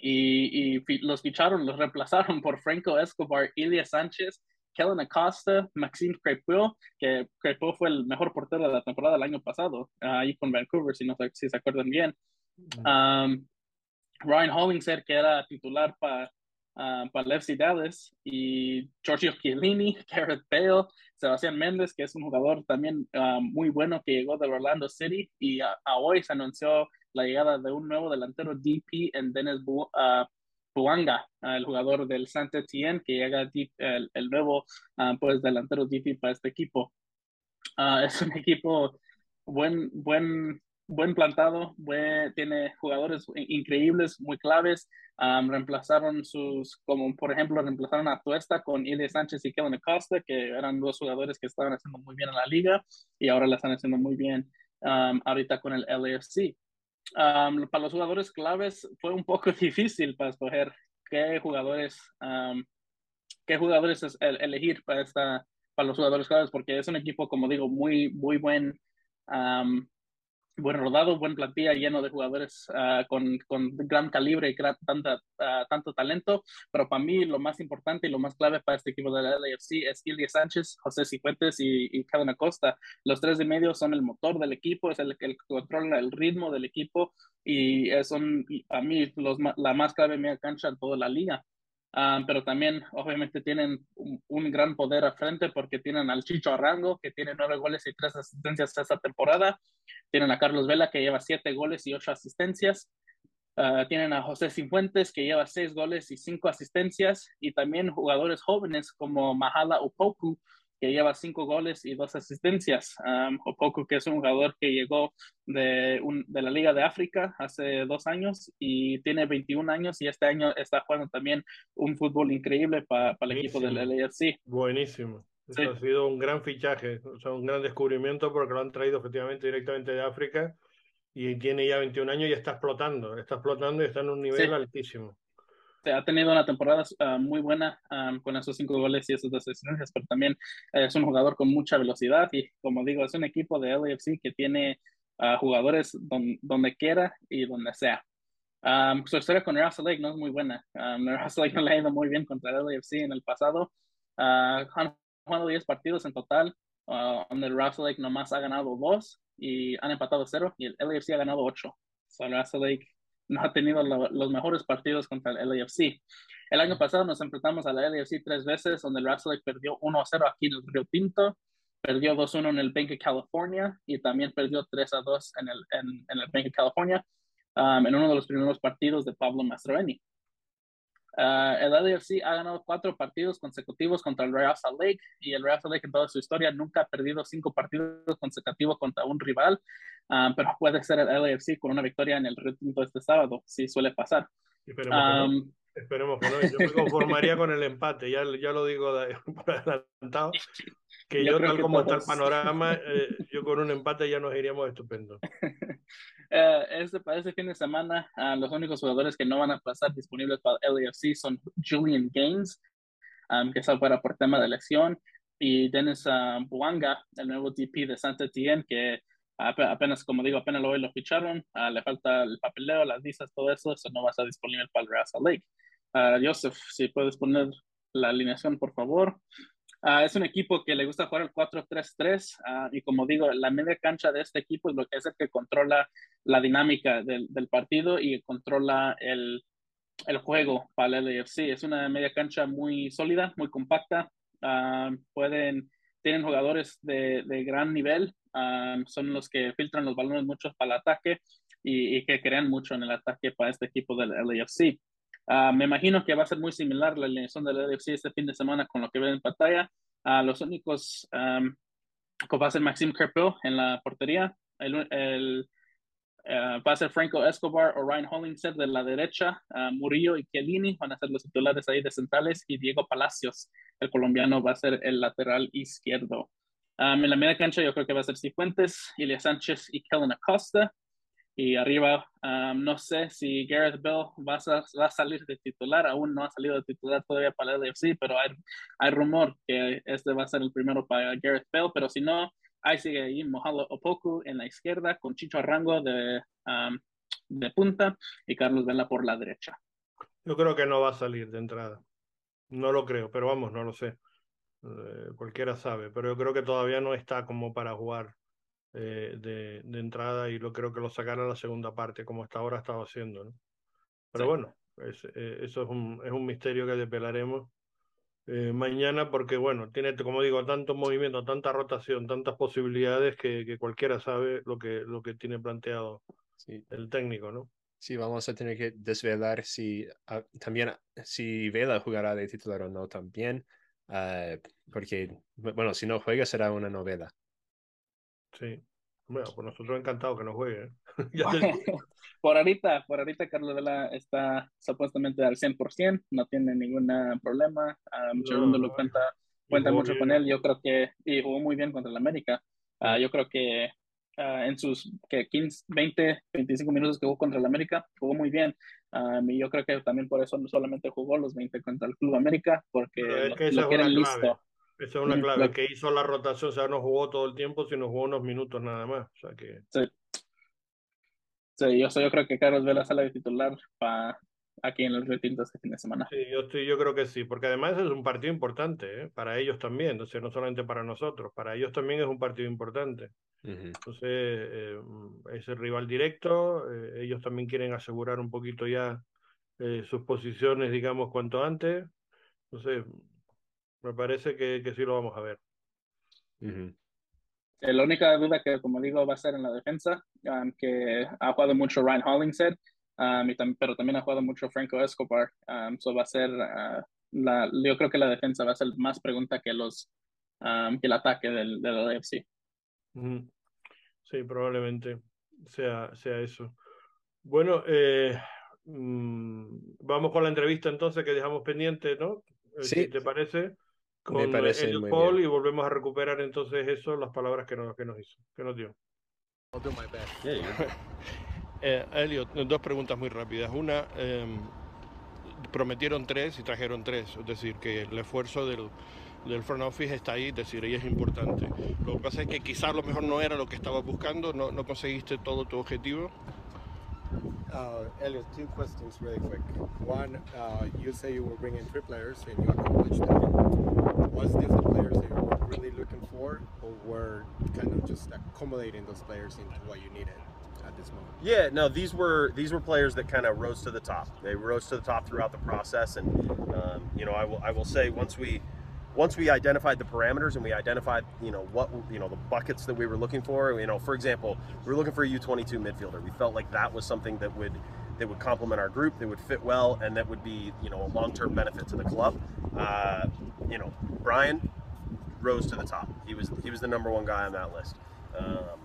Y, y, los ficharon, los reemplazaron por Franco Escobar, Ilya Sánchez, Kellen Acosta, Maxime Crepeau, que Crepeau fue el mejor portero de la temporada del año pasado, uh, ahí con Vancouver, si, no, si se acuerdan bien. Um, Ryan Hollingshead, que era titular para uh, para el FC Dallas, y Giorgio Chiellini, Gareth Bale, Sebastián Méndez, que es un jugador también uh, muy bueno que llegó del Orlando City, y a, a hoy se anunció la llegada de un nuevo delantero DP en Dennis uh, Buanga, uh, el jugador del Saint Etienne, que llega el, nuevo uh, pues, delantero DP para este equipo. es un equipo buen, buen, buen plantado, tiene jugadores increíbles, muy claves. reemplazaron sus, como por ejemplo, reemplazaron a Tuesta con Ilya Sánchez y Kevin Acosta, que eran dos jugadores que estaban haciendo muy bien en la liga y ahora la están haciendo muy bien ahorita con el LAFC. para los jugadores claves fue un poco difícil para escoger qué jugadores, qué jugadores elegir para esta para los jugadores claves porque es un equipo como digo muy muy buen buen rodado, buen plantilla, lleno de jugadores uh, con, con, gran calibre y tanta, uh, tanto talento. Pero para mí lo más importante y lo más clave para este equipo de la LAFC es Ilya Sánchez, José Cifuentes y, y Kevin Acosta. Los tres de medio son el motor del equipo, es el que controla el ritmo del equipo y son a mí los, la más clave media cancha en toda la liga. Ah, pero también obviamente tienen un, gran poder a frente porque tienen al Chicho Arrango, que tiene nueve goles y tres asistencias esta temporada. Tienen a Carlos Vela, que lleva siete goles y ocho asistencias. Ah, tienen a José Cifuentes, que lleva seis goles y cinco asistencias. Y también jugadores jóvenes como Mahala Upoku, que lleva cinco goles y dos asistencias. Um, Opoku, que es un jugador que llegó de, un, de la Liga de África hace dos años y tiene 21 años y este año está jugando también un fútbol increíble para el equipo del LAFC. Buenísimo. ha sido un gran fichaje, o sea, un gran descubrimiento porque lo han traído efectivamente directamente de África y tiene ya 21 años y está explotando, está explotando y está en un nivel altísimo ha tenido una temporada ah, muy buena con esos cinco goles y esas dos asistencias, pero también eh, es un jugador con mucha velocidad y como digo, es un equipo de LAFC que tiene uh, jugadores donde quiera y donde sea. su historia con Russell Lake no es muy buena. Russell Lake no le ha ido muy bien contra el LAFC en el pasado. Uh, han jugado 10 partidos en total, donde Russell Lake nomás ha ganado dos y han empatado cero y el LAFC ha ganado ocho. So Russell Lake no ha tenido los mejores partidos contra el LAFC. El año pasado nos enfrentamos a la LAFC tres veces, donde el Lake perdió 1-0 aquí en el Río Tinto, perdió 2-1 en el Bank of California y también perdió 3-2 en el, en, en, el Bank of California um, en uno de los primeros partidos de Pablo Mastroeni. Uh, el LAFC ha ganado cuatro partidos consecutivos contra el Real Salt Lake y el Real Salt Lake en toda su historia nunca ha perdido cinco partidos consecutivos contra un rival, uh, pero puede ser el LAFC con una victoria en el retinto este sábado, si suele pasar. Esperemos, que no. Yo me conformaría con el empate, ya, ya lo digo por adelantado, que yo, tal como está el panorama, eh, yo con un empate ya nos iríamos estupendo. Uh, este, para este fin de semana, uh, los únicos jugadores que no van a pasar disponibles para el LAFC son Julian Gaines, um, que está fuera por tema de elección, y Dennis uh, Buanga, el nuevo DP de Santa Etienne, que apenas, como digo, apenas lo, lo ficharon, le falta el papeleo, las visas, todo eso, eso no va a estar disponible para el Real Lake. Joseph, si puedes poner la alineación, por favor. Uh, es un equipo que le gusta jugar el 4-3-3 uh, y como digo, la media cancha de este equipo es lo que es el que controla la dinámica del, del partido y controla el, el, juego para el LAFC. Es una media cancha muy sólida, muy compacta. Uh, pueden, tienen jugadores de, de gran nivel, son los que filtran los balones muchos para el ataque y, y, que crean mucho en el ataque para este equipo del LAFC. Uh, me imagino que va a ser muy similar la alineación del LFC este fin de semana con lo que ven en pantalla. Uh, los únicos um, va a ser Maxime Kerpel en la portería. El, el uh, va a ser Franco Escobar o Ryan Hollingshead de la derecha. Murillo y Chiellini van a ser los titulares ahí de centrales. Y Diego Palacios, el colombiano, va a ser el lateral izquierdo. Um, en la media cancha yo creo que va a ser Cifuentes, Ilya Sánchez y Kellen Acosta. Y arriba, um, no sé si Gareth Bell va a, salir de titular, aún no ha salido de titular todavía para el FC, pero hay, hay rumor que este va a ser el primero para Gareth Bell, pero si no, ahí sigue ahí Mojalo Opoku en la izquierda, con Chicho Arrango de, um, de punta y Carlos Vela por la derecha. Yo creo que no va a salir de entrada. No lo creo, pero vamos, no lo sé. Eh, cualquiera sabe, pero yo creo que todavía no está como para jugar eh, de, de, entrada y lo creo que lo sacaron a la segunda parte, como hasta ahora estaba haciendo. ¿no? Pero bueno, es, eh, eso es un, es un misterio que desvelaremos mañana porque, bueno, tiene, como digo, tanto movimiento, tanta rotación, tantas posibilidades que, que cualquiera sabe lo que, lo que tiene planteado sí. el técnico, ¿no? Sí, vamos a tener que desvelar si uh, también si Vela jugará de titular o no también, uh, porque, bueno, si no juega será una novela. Sí. Bueno, pues nosotros encantados que nos juegue. ¿eh? por ahorita, por ahorita Carlos Vela está supuestamente al 100%, no tiene ningún problema. Um, segundo lo cuenta, cuenta mucho con él. Yo creo que y jugó muy bien contra el América. Uh, yo creo que uh, en sus que 15, 20, 25 minutos que jugó contra el América, jugó muy bien. Um, y yo creo que también por eso solamente jugó los 20 contra el Club América, porque es que lo, quieren listo. Esa es una clave, que hizo la rotación, o sea, no jugó todo el tiempo, sino jugó unos minutos nada más. O sea que... Sí. Sí, yo, yo creo que Carlos Vela sale de titular para aquí en los retintos este fin de semana. Sí, yo, estoy, yo creo que sí, porque además es un partido importante, ¿eh? para ellos también, entonces no solamente para nosotros, para ellos también es un partido importante. Entonces, eh, es el rival directo, eh, ellos también quieren asegurar un poquito ya sus posiciones, digamos, cuanto antes. Entonces, me parece que, que sí lo vamos a ver. Eh, la única duda que, como digo, va a ser en la defensa, um, que ha jugado mucho Ryan Hollingshead, um, pero también ha jugado mucho Franco Escobar. Um, va a ser, uh, la, yo creo que la defensa va a ser más pregunta que, los, que el ataque del, del AFC. Sí, probablemente sea, sea eso. Bueno, eh, mm, vamos con la entrevista entonces que dejamos pendiente, ¿no? Eh, sí. ¿Te parece? con Me parece el Paul y volvemos a recuperar entonces eso, las palabras que nos, que nos hizo, que nos dio. eh, Elliot, dos preguntas muy rápidas. Una, eh, prometieron tres y trajeron tres, es decir, que el esfuerzo del, del front office está ahí, es decir, es importante. Lo que pasa es que quizás lo mejor no era lo que estabas buscando, no, no conseguiste todo tu objetivo. Uh, Elliot, two questions really quick. One, uh, you say you were bringing three players and you accomplished that. Was this the players really looking for, or were kind of just accommodating those players into what you needed? At this moment. Yeah, no, these were these were players that kind of rose to the top. They rose to the top throughout the process, and um, you know, I will I will say once we once we identified the parameters and we identified, you know, what you know the buckets that we were looking for. You know, for example, we were looking for a U22 midfielder. We felt like that was something that would that would complement our group, that would fit well, and that would be you know a long-term benefit to the club. Uh, you know, Brian rose to the top. He was he was the number one guy on that list. Um,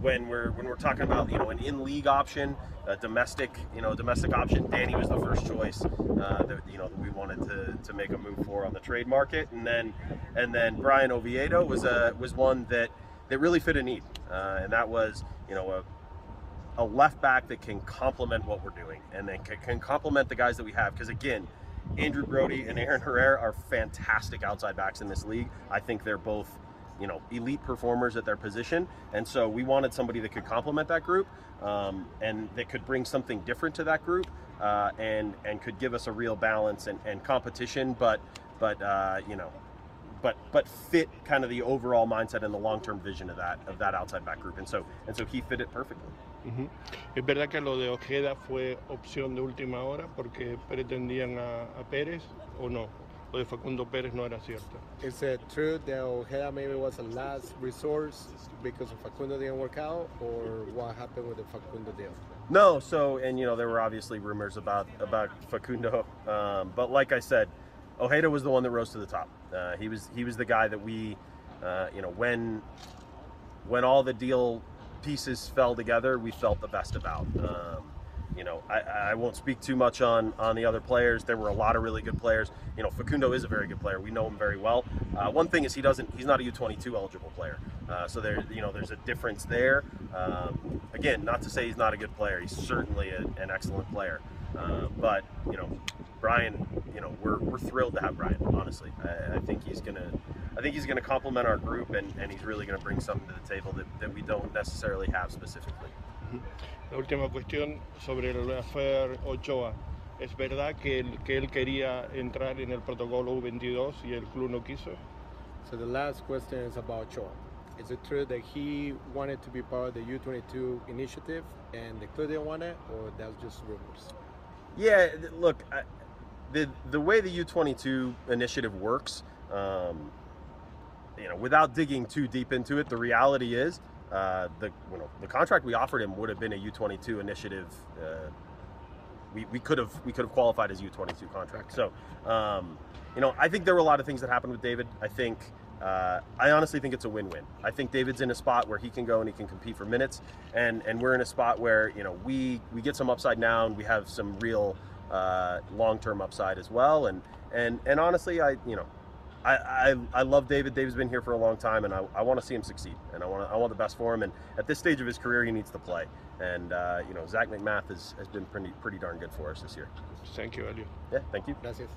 when we're when we're talking about you know an in league option, a domestic you know domestic option, Danny was the first choice uh, that you know that we wanted to, to make a move for on the trade market, and then and then Brian Oviedo was a was one that that really fit a need, uh, and that was you know a a left back that can complement what we're doing, and then can, can complement the guys that we have. Because again, Andrew Brody and Aaron Herrera are fantastic outside backs in this league. I think they're both you know elite performers at their position. And so we wanted somebody that could complement that group um, and that could bring something different to that group uh, and and could give us a real balance and, and competition but but uh, you know but but fit kind of the overall mindset and the long-term vision of that of that outside back group. And so and so he fit it perfectly. Uh -huh. Es verdad que lo de Ojeda fue opción de última hora porque pretendían a, a Pérez o no lo de Facundo Pérez no era cierto. Is it true that Ojeda maybe was a last resource because of Facundo didn't work out, or what happened with the Facundo deal? No, so and you know there were obviously rumors about about Facundo, um, but like I said, Ojeda was the one that rose to the top. Uh, he was he was the guy that we, uh, you know, when when all the deal pieces fell together, we felt the best about. Um, you know, I, I won't speak too much on on the other players. There were a lot of really good players. You know, Facundo is a very good player. We know him very well. Uh, one thing is he doesn't. He's not a U22 eligible player. Uh, so there, you know, there's a difference there. Um, again, not to say he's not a good player. He's certainly a, an excellent player. Uh, but you know, Brian, you know, we're, we're thrilled to have Brian. Honestly, I, I think he's gonna, I think he's gonna complement our group, and, and he's really gonna bring something to the table that, that we don't necessarily have specifically. La última cuestión sobre el affair Ochoa. ¿Es verdad que él, que él quería entrar en el protocolo U22 y el club no quiso? So the last question is about Ochoa. Is it true that he wanted to be part of the U22 initiative and the club didn't want it, or that's just rumors? Yeah, look, I, the the way the U22 initiative works, um, you know, without digging too deep into it, the reality is uh, the you know the contract we offered him would have been a U22 initiative. Uh, we, we could have we could have qualified as U22 contract. So, um, you know, I think there were a lot of things that happened with David. I think uh, I honestly think it's a win-win. I think David's in a spot where he can go and he can compete for minutes, and and we're in a spot where you know we we get some upside now and we have some real uh, long-term upside as well. And and and honestly, I you know. I, I, I love David. David's been here for a long time, and I, I want to see him succeed. And I want I want the best for him. And at this stage of his career, he needs to play. And uh, you know, Zach McMath has, has been pretty pretty darn good for us this year. Thank you, Elio. Yeah, thank you. Gracias.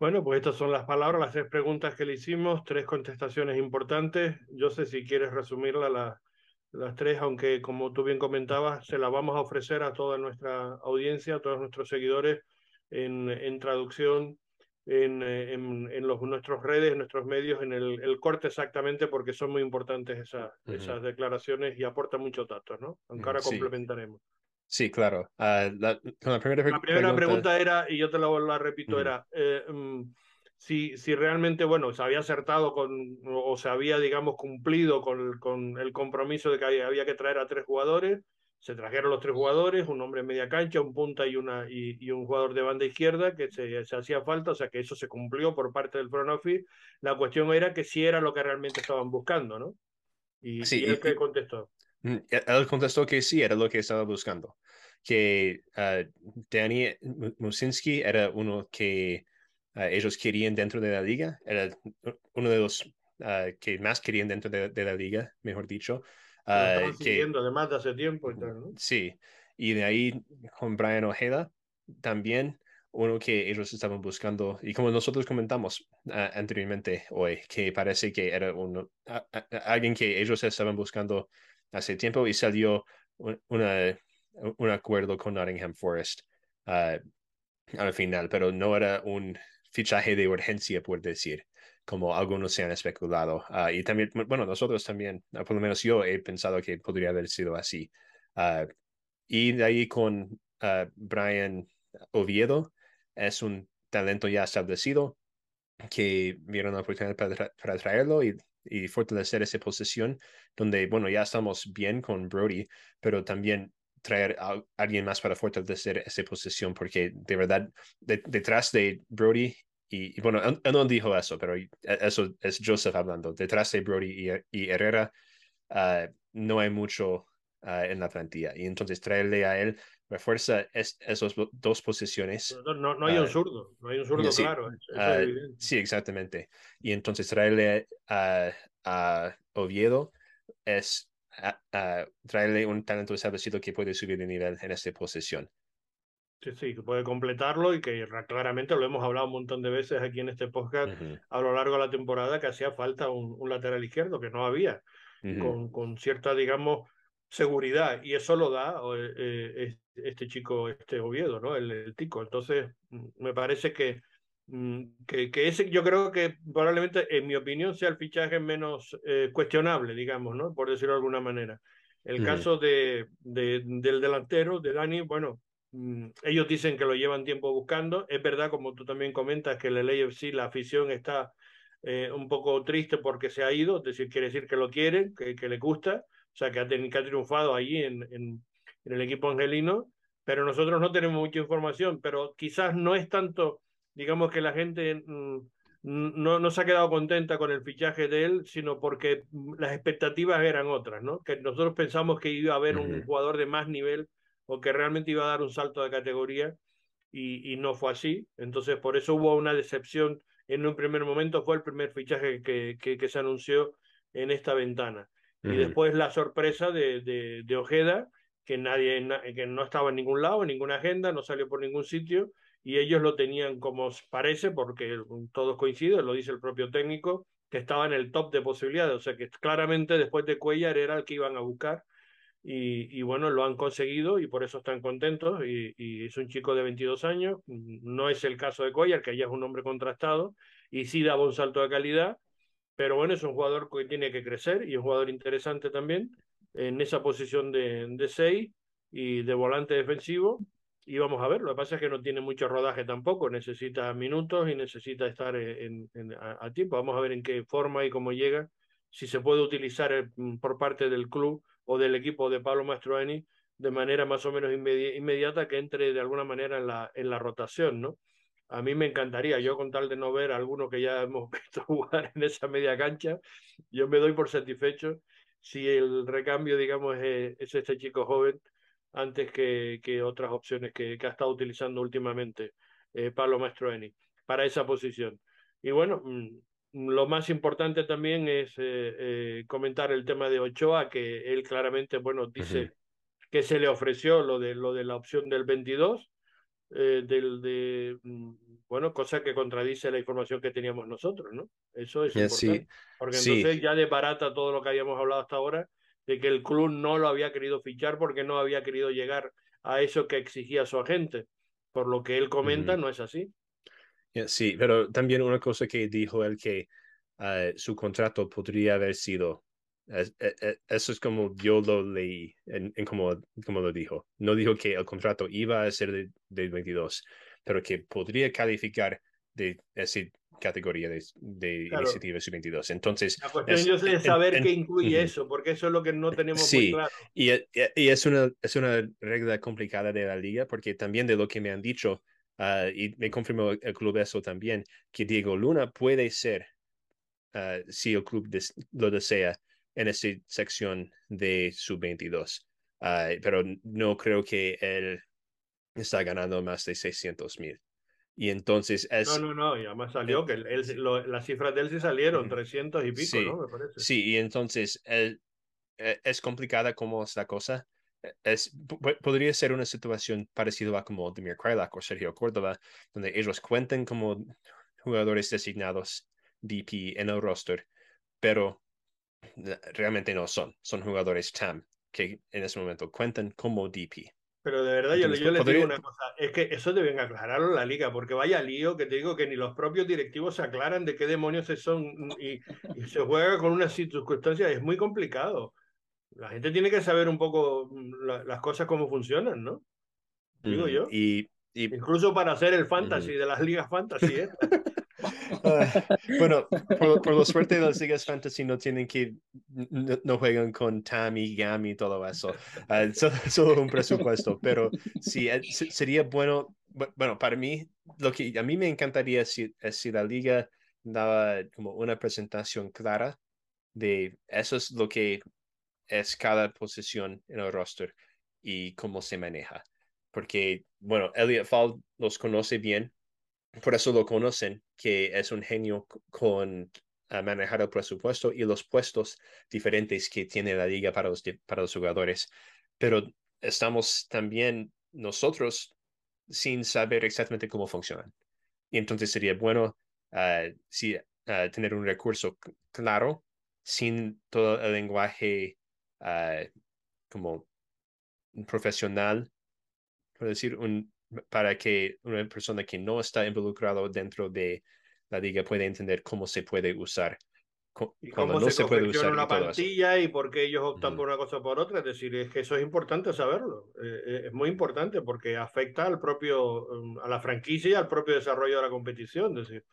Bueno, pues estas son las palabras, las tres preguntas que le hicimos, tres contestaciones importantes. Yo sé si quieres resumirlas la, las tres, aunque como tú bien comentabas, se las vamos a ofrecer a toda nuestra audiencia, a todos nuestros seguidores en, en traducción, en, en, en los, nuestras redes, en nuestros medios, en el, el, corte exactamente, porque son muy importantes esas, uh -huh. esas declaraciones y aportan muchos datos, ¿no? Aunque ahora sí. complementaremos. Sí, claro. Uh, la, la, primera, la primera pregunta... pregunta... era, y yo te la, la repito, uh -huh. era eh, um, si, si realmente, bueno, se había acertado con, o se había, digamos, cumplido con, con el compromiso de que había, había, que traer a tres jugadores. Se trajeron los tres jugadores, un hombre en media cancha, un punta y, una, y, y un jugador de banda izquierda, que se, se, hacía falta, o sea que eso se cumplió por parte del front office. La cuestión era que si era lo que realmente estaban buscando, ¿no? Y, sí, y él que contestó. Él contestó que sí, era lo que estaba buscando. Que uh, Danny Musinski era uno que uh, ellos querían dentro de la liga, era uno de los uh, que más querían dentro de, de la liga, mejor dicho. Uh, que, además de hace tiempo y tal, ¿no? Sí, y de ahí con Brian Ojeda también uno que ellos estaban buscando y como nosotros comentamos uh, anteriormente hoy que parece que era uno, uh, alguien que ellos estaban buscando hace tiempo y salió un, una, un acuerdo con Nottingham Forest al final, pero no era un fichaje de urgencia, por decir, como algunos se han especulado. Uh, y también, bueno, nosotros también, uh, por lo menos yo he pensado que podría haber sido así. Uh, y de ahí con Brian Oviedo, es un talento ya establecido que vieron la oportunidad para, para traerlo y, y, fortalecer esa posición donde, bueno, ya estamos bien con Brody, pero también traer a alguien más para fortalecer esa posición, porque de verdad, de, detrás de Brody, y, y, bueno, él no dijo eso, pero eso es Joseph hablando, detrás de Brody y, y Herrera, uh, no hay mucho uh, en la plantilla, y entonces traerle a él refuerza es, esas dos posiciones. No, no, no hay un zurdo, no hay un zurdo sí, claro. sí, exactamente. Y entonces traerle a, a Oviedo es a, traerle un talento establecido que puede subir de nivel en esta posición. Sí, sí, que puede completarlo y que claramente lo hemos hablado un montón de veces aquí en este podcast uh -huh. a lo largo de la temporada que hacía falta un, un lateral izquierdo que no había, uh -huh. con, con, cierta, digamos, seguridad y eso lo da eh, este chico, este Oviedo, ¿no? El, el, tico. Entonces, me parece que que, que, ese yo creo que probablemente, en mi opinión, sea el fichaje menos eh, cuestionable, digamos, ¿no? Por decirlo de alguna manera. El mm. caso de, de, del delantero, de Dani, bueno, mm, ellos dicen que lo llevan tiempo buscando. Es verdad, como tú también comentas, que el LAFC, la afición está eh, un poco triste porque se ha ido, es decir, quiere decir que lo quieren, que, que le gusta, o sea, que ha, que ha triunfado allí en, en, en el equipo angelino, pero nosotros no tenemos mucha información, pero quizás no es tanto digamos que la gente mm, no, no se ha quedado contenta con el fichaje de él, sino porque las expectativas eran otras, ¿no? Que nosotros pensamos que iba a haber uh -huh. un jugador de más nivel o que realmente iba a dar un salto de categoría y, y, no fue así. Entonces, por eso hubo una decepción en un primer momento, fue el primer fichaje que, que, que se anunció en esta ventana. Uh -huh. Y después la sorpresa de, de, de Ojeda, que nadie, que no estaba en ningún lado, en ninguna agenda, no salió por ningún sitio y ellos lo tenían como parece, porque todos coinciden, lo dice el propio técnico, que estaba en el top de posibilidades, o sea que claramente después de Cuellar era el que iban a buscar y, bueno, lo han conseguido y por eso están contentos y, es un chico de 22 años, no es el caso de Cuellar, que ya es un hombre contrastado y sí daba un salto de calidad, pero bueno, es un jugador que tiene que crecer y un jugador interesante también en esa posición de, de 6 y de volante defensivo y vamos a ver, lo que pasa es que no tiene mucho rodaje tampoco, necesita minutos y necesita estar a, tiempo. Vamos a ver en qué forma y cómo llega, si se puede utilizar mm, por parte del club o del equipo de Pablo Mastroeni de manera más o menos inmedi inmediata que entre de alguna manera en la, en la rotación, ¿no? a mí me encantaría, yo con tal de no ver a alguno que ya hemos visto jugar en esa media cancha, yo me doy por satisfecho si el recambio, digamos, es, es este chico joven antes que, que otras opciones que, que, ha estado utilizando últimamente eh, Pablo Mastroeni para esa posición. Y bueno, mm, lo más importante también es eh, eh, comentar el tema de Ochoa, que él claramente, bueno, dice uh -huh. que se le ofreció lo de, lo de la opción del 22, eh, del de, mm, bueno, cosa que contradice la información que teníamos nosotros, ¿no? Eso es Yeah, importante, sí, porque sí. entonces ya desbarata todo lo que habíamos hablado hasta ahora, de que el club no lo había querido fichar porque no había querido llegar a eso que exigía su agente. Por lo que él comenta, no es así. Yeah, sí, pero también una cosa que dijo él que ah, su contrato podría haber sido, es- e- e- eso es como yo lo leí, en, en como, como lo dijo. No dijo que el contrato iba a ser de, de 22, pero que podría calificar de esa categoría de, de Claro. iniciativa sub-22. Entonces, La cuestión es, en- saber en- qué incluye ujú. eso, porque eso es lo que no tenemos muy Sí, claro. y, y es una, es una regla complicada de la liga, porque también de lo que me han dicho, ah, y me confirmó el club eso también, que Diego Luna puede ser, ah, si el club des- lo desea, en esa sección de sub-22. Ah, pero no creo que él está ganando más de 600 mil. Y entonces No, es... no, no, y además salió que él, él- lo- las cifras de él sí salieron, Ujú. 300 y pico, Sí, ¿no? Me parece. sí, y entonces eh, es complicada como es la cosa. Es, po- podría ser una situación parecida a como Demir Krylak o Sergio Córdoba, donde ellos cuentan como jugadores designados DP en el roster, pero eh, realmente no son, son jugadores TAM que en ese momento cuentan como DP. Pero de verdad, yo, Entonces, yo les podría- digo una cosa, es que eso deben aclararlo en la liga, porque vaya lío que te digo que ni los propios directivos se aclaran de qué demonios son y, y se juega con unas circunstancias, es muy complicado. La gente tiene que saber un poco mm, la- las cosas cómo funcionan, ¿no? Digo yo. Y, y Incluso para hacer el fantasy de las ligas fantasy, ¿eh? Bueno, por, por la suerte de las ligas fantasy no tienen que, no, no juegan con Tammy, Gami y todo eso. So- solo un presupuesto, pero sí, eh, se- sería bueno, bu- bueno, para mí, lo que a mí me encantaría si, es si la liga daba como una presentación clara de eso es lo que es cada posición en el roster y cómo se maneja. Porque, bueno, Elliot Fall los conoce bien, por eso lo conocen, que es un genio con manejar el presupuesto y los puestos diferentes que tiene la liga para los, para los jugadores. Pero estamos también nosotros sin saber exactamente cómo funcionan. Y entonces sería bueno ah, tener un recurso claro, sin todo el lenguaje ah, como profesional, por decir, un, para que una persona que no está involucrado dentro de la liga pueda entender cómo se puede usar, Y cómo no se se puede usar una plantilla y por qué ellos optan Ujú. por una cosa o por otra. Es decir, es que eso es importante saberlo. Eh, eh, es muy importante porque afecta al propio, um, a la franquicia y al propio desarrollo de la competición. Es decir,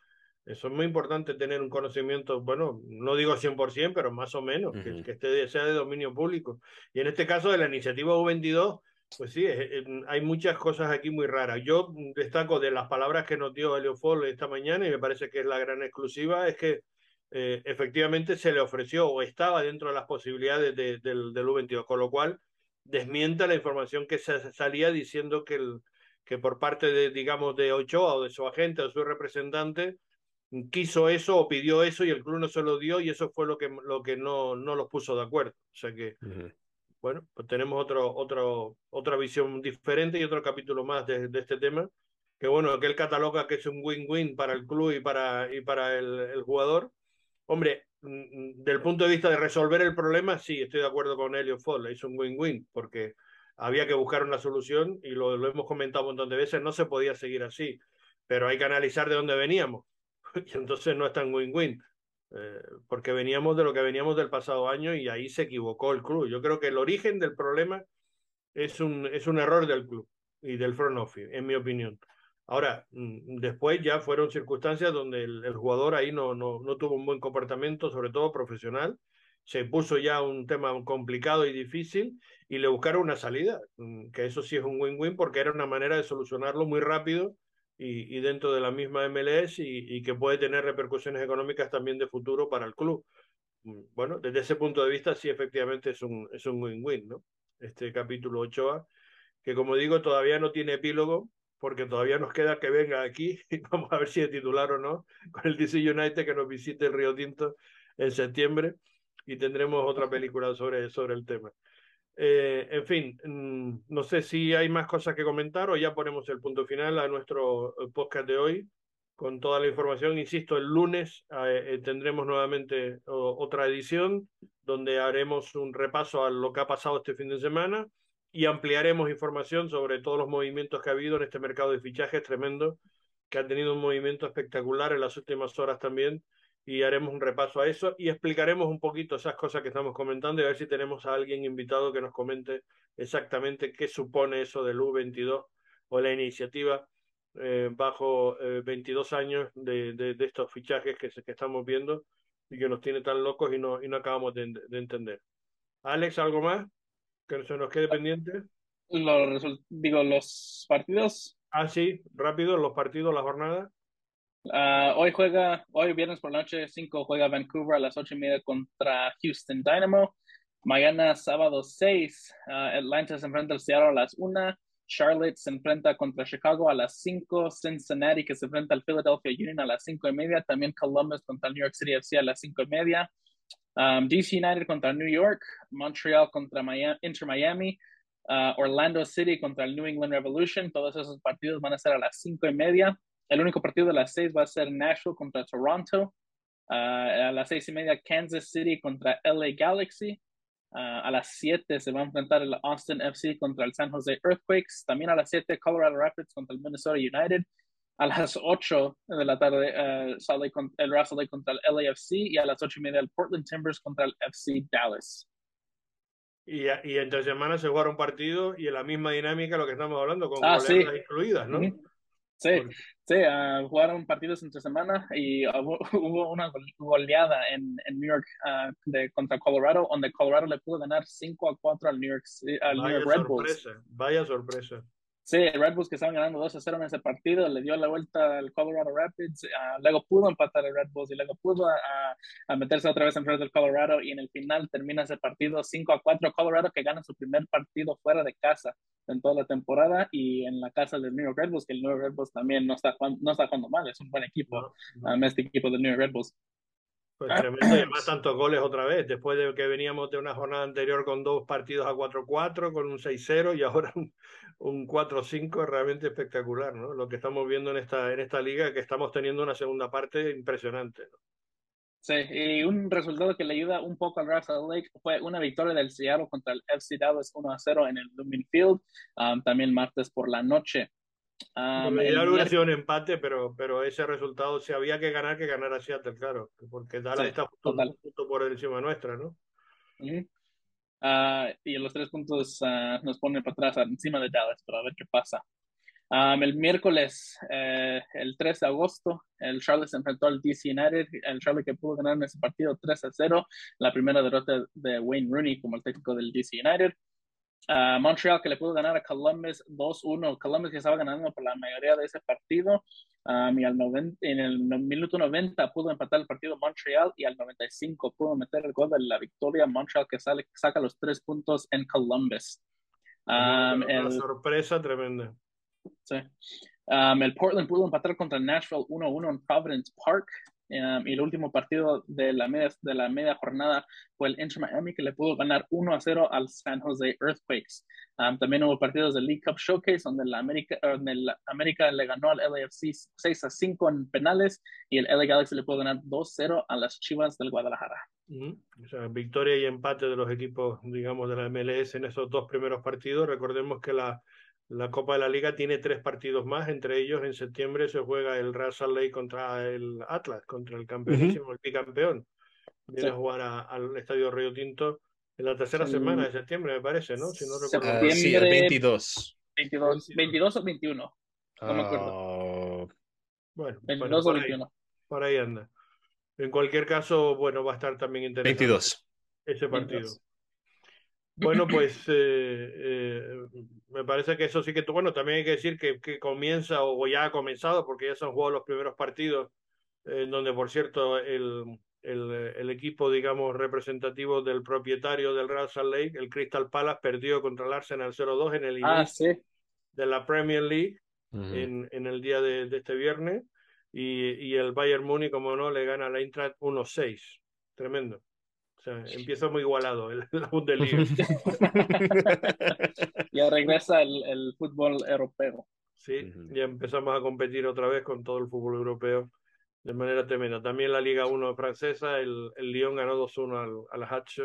eso es muy importante tener un conocimiento, bueno, no digo 100%, pero más o menos, que, Ujú. que esté de- sea de dominio público. Y en este caso de la iniciativa U22, pues sí, eh, eh, hay muchas cosas aquí muy raras. Yo destaco de las palabras que nos dio Fall esta mañana y me parece que es la gran exclusiva, es que eh, efectivamente se le ofreció o estaba dentro de las posibilidades de- del, del U22, con lo cual desmienta la información que se salía diciendo que, el, que por parte de, digamos, de Ochoa o de su agente o de su representante quiso eso o pidió eso y el club no se lo dio y eso fue lo que, lo que no, no los puso de acuerdo. O sea que, bueno, pues tenemos otro, otro, otra visión diferente y otro capítulo más de, de este tema. Que bueno, que él cataloga que es un win-win para el club y para, y para el, el jugador. Hombre, mm, del punto de vista de resolver el problema, sí, estoy de acuerdo con Elliot Fall, es un win-win, porque había que buscar una solución y lo, lo hemos comentado un montón de veces, no se podía seguir así, pero hay que analizar de dónde veníamos, y entonces no es tan win-win, eh, porque veníamos de lo que veníamos del pasado año y ahí se equivocó el club. Yo creo que el origen del problema es un, es un error del club y del front office, en mi opinión. Ahora, mm, después ya fueron circunstancias donde el, el jugador ahí no, no, no tuvo un buen comportamiento, sobre todo profesional. Se puso ya un tema complicado y difícil y le buscaron una salida, mm, que eso sí es un win-win porque era una manera de solucionarlo muy rápido y, y dentro de la misma MLS y, y, que puede tener repercusiones económicas también de futuro para el club. Mm, bueno, desde ese punto de vista sí efectivamente es un es un win-win, ¿no? Este capítulo 8A, que como digo todavía no tiene epílogo, porque todavía nos queda que venga aquí y vamos a ver si es titular o no, con el DC United que nos visite el Río Tinto en septiembre y tendremos otra película sobre, sobre el tema. Eh, en fin, mm, no sé si hay más cosas que comentar o ya ponemos el punto final a nuestro eh, podcast de hoy con toda la información. Insisto, el lunes eh, tendremos nuevamente otra edición donde haremos un repaso a lo que ha pasado este fin de semana y ampliaremos información sobre todos los movimientos que ha habido en este mercado de fichajes tremendo, que ha tenido un movimiento espectacular en las últimas horas también, y haremos un repaso a eso y explicaremos un poquito esas cosas que estamos comentando y a ver si tenemos a alguien invitado que nos comente exactamente qué supone eso del U22 o la iniciativa eh, bajo 22 eh, años de, de, de, estos fichajes que, que estamos viendo y que nos tiene tan locos y no, y no acabamos de, de entender. Alex, ¿algo más? que se nos quede pendiente. Los, digo, los partidos. Ah, sí, rápido, los partidos, la jornada. Uh, hoy juega, hoy viernes por la noche 5 juega Vancouver a las ocho y media contra Houston Dynamo. Mañana sábado 6, uh, Atlanta se enfrenta al Seattle a las 1. Charlotte se enfrenta contra Chicago a las 5. Cincinnati que se enfrenta al Philadelphia Union a las 5 y media. También Columbus contra New York City FC a las 5 y media. Um, DC United contra New York, Montreal contra Inter Miami, uh, Orlando City contra el New England Revolution. Todos esos partidos van a ser a las cinco y media. El único partido de las seis va a ser Nashville contra Toronto. Uh, a las seis y media, Kansas City contra LA Galaxy. Uh, a las siete se va a enfrentar el Austin FC contra el San Jose Earthquakes. También a las siete, Colorado Rapids contra el Minnesota United a las 8 de la tarde uh, sale con, el sale contra el LAFC y a las 8 y media el Portland Timbers contra el FC Dallas. Y, y entre semanas se jugaron partidos y en la misma dinámica lo que estamos hablando, con ah, sí. incluidas, ¿no? Sí, sí, uh, jugaron partidos entre semana y hubo, hubo una goleada en, en New York uh, de, contra Colorado, donde Colorado le pudo ganar 5 a 4 al New York, al New York Red Bulls. Vaya sorpresa. Sí, Red Bulls que estaban ganando 2 a 0 en ese partido, le dio la vuelta al Colorado Rapids, uh, luego pudo empatar el Red Bulls y luego pudo a, meterse otra vez en frente del Colorado y en el final termina ese partido 5 a 4. Colorado que gana su primer partido fuera de casa en toda la temporada y en la casa del New York Red Bulls, que el New York Red Bulls también no está, no está jugando mal, es un buen equipo, um, este equipo del New York Red Bulls. Pues tremendo y además tantos goles otra vez, después de que veníamos de una jornada anterior con dos partidos a 4-4, con un 6-0 y ahora un, un 4-5 realmente espectacular, ¿no? Lo que estamos viendo en esta, en esta liga, que estamos teniendo una segunda parte impresionante, ¿no? Sí, y un resultado que le ayuda un poco al Russell Lake fue una victoria del Seattle contra el FC Dallas 1-0 en el Lumen Field, um, también martes por la noche. Um, no, hubiera sido un empate, pero, pero ese resultado, si había que ganar, que ganar a Seattle, claro, porque Dallas sí, está justo, justo, por encima nuestra, ¿no? Uh, y los tres puntos uh, nos ponen para atrás encima de Dallas, para ver qué pasa. Um, el miércoles, eh, el 3 de agosto, el Charlotte se enfrentó al DC United, el Charlotte que pudo ganar en ese partido 3 a 0, la primera derrota de Wayne Rooney como el técnico del DC United. Montreal que le pudo ganar a Columbus 2-1. Columbus que estaba ganando por la mayoría de ese partido. Um, y al 90, en el minuto 90 pudo empatar el partido Montreal y al 95 pudo meter el gol de la victoria Montreal que sale, saca los tres puntos en Columbus. Um, una sorpresa tremenda. Sí. Um, el Portland pudo empatar contra Nashville 1-1 en Providence Park. Um, y el último partido de la, media, de la media jornada fue el Inter Miami que le pudo ganar 1 a 0 al San Jose Earthquakes. Um, también hubo partidos del League Cup Showcase donde la América, donde la América le ganó al LAFC 6 a 5 en penales y el LA Galaxy le pudo ganar 2 0 a las Chivas del Guadalajara. o sea, victoria y empate de los equipos, digamos, de la MLS en esos dos primeros partidos. Recordemos que la la Copa de la Liga tiene tres partidos más, entre ellos en septiembre se juega el Real Salt Lake contra el Atlas, contra el campeonísimo, el bicampeón. Viene a jugar al Estadio Río Tinto en la tercera semana de septiembre, me parece, ¿no? Si no recuerdo. Uh, sí, el 22. 22. 22 o 21. No me acuerdo. Ah, bueno, 22 o 21. por ahí anda. En cualquier caso, bueno, va a estar también interesante 22. ese partido. Bueno, pues eh, eh, me parece que eso sí que, bueno, también hay que decir que, que comienza o ya ha comenzado, porque ya se han jugado los primeros partidos, en donde, por cierto, el, el, el, equipo, digamos, representativo del propietario del Real Salt Lake, el Crystal Palace, perdió contra el Arsenal 0-2 en el ah, sí. de la Premier League uh -huh. en, en, el día de, de, este viernes. Y, y el Bayern Múnich, como no, le gana a la Eintracht 1-6. Tremendo. Sea, empieza muy igualado el, la Bundesliga. ya regresa el, el, fútbol europeo. Sí, uh -huh. ya empezamos a competir otra vez con todo el fútbol europeo de manera tremenda. También la Liga 1 francesa, el, el Lyon ganó 2-1 al, al Hatch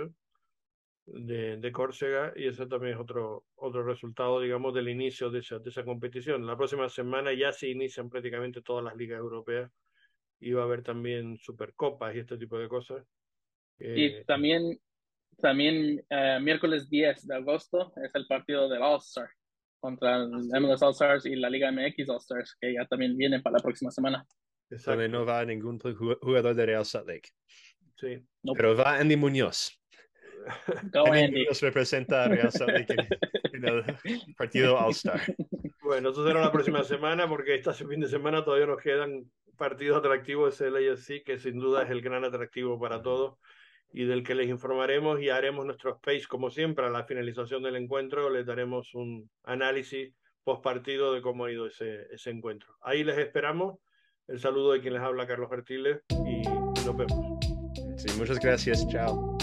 de, de Córcega y ese también es otro, otro resultado, digamos, del inicio de esa, de esa competición. La próxima semana ya se inician prácticamente todas las ligas europeas y va a haber también supercopas y este tipo de cosas. Y eh, también, también uh, miércoles 10 de agosto es el partido del All-Star contra el MLS All-Stars y la Liga MX All-Stars, que ya también viene para la próxima semana. Donde no va ningún jugador de Real Salt Lake. Sí. Nope. Pero va Andy Muñoz. Go Andy, Andy. Muñoz representa a Real Salt Lake en, en el partido All-Star. Bueno, eso será la próxima semana porque este fin de semana todavía nos quedan partidos atractivos de LAFC que sin duda es el gran atractivo para todos y del que les informaremos y haremos nuestros space como siempre a la finalización del encuentro les daremos un análisis post partido de cómo ha ido ese, ese encuentro. Ahí les esperamos. El saludo de quien les habla, Carlos Artiles, y nos vemos. Sí, muchas gracias. Chao.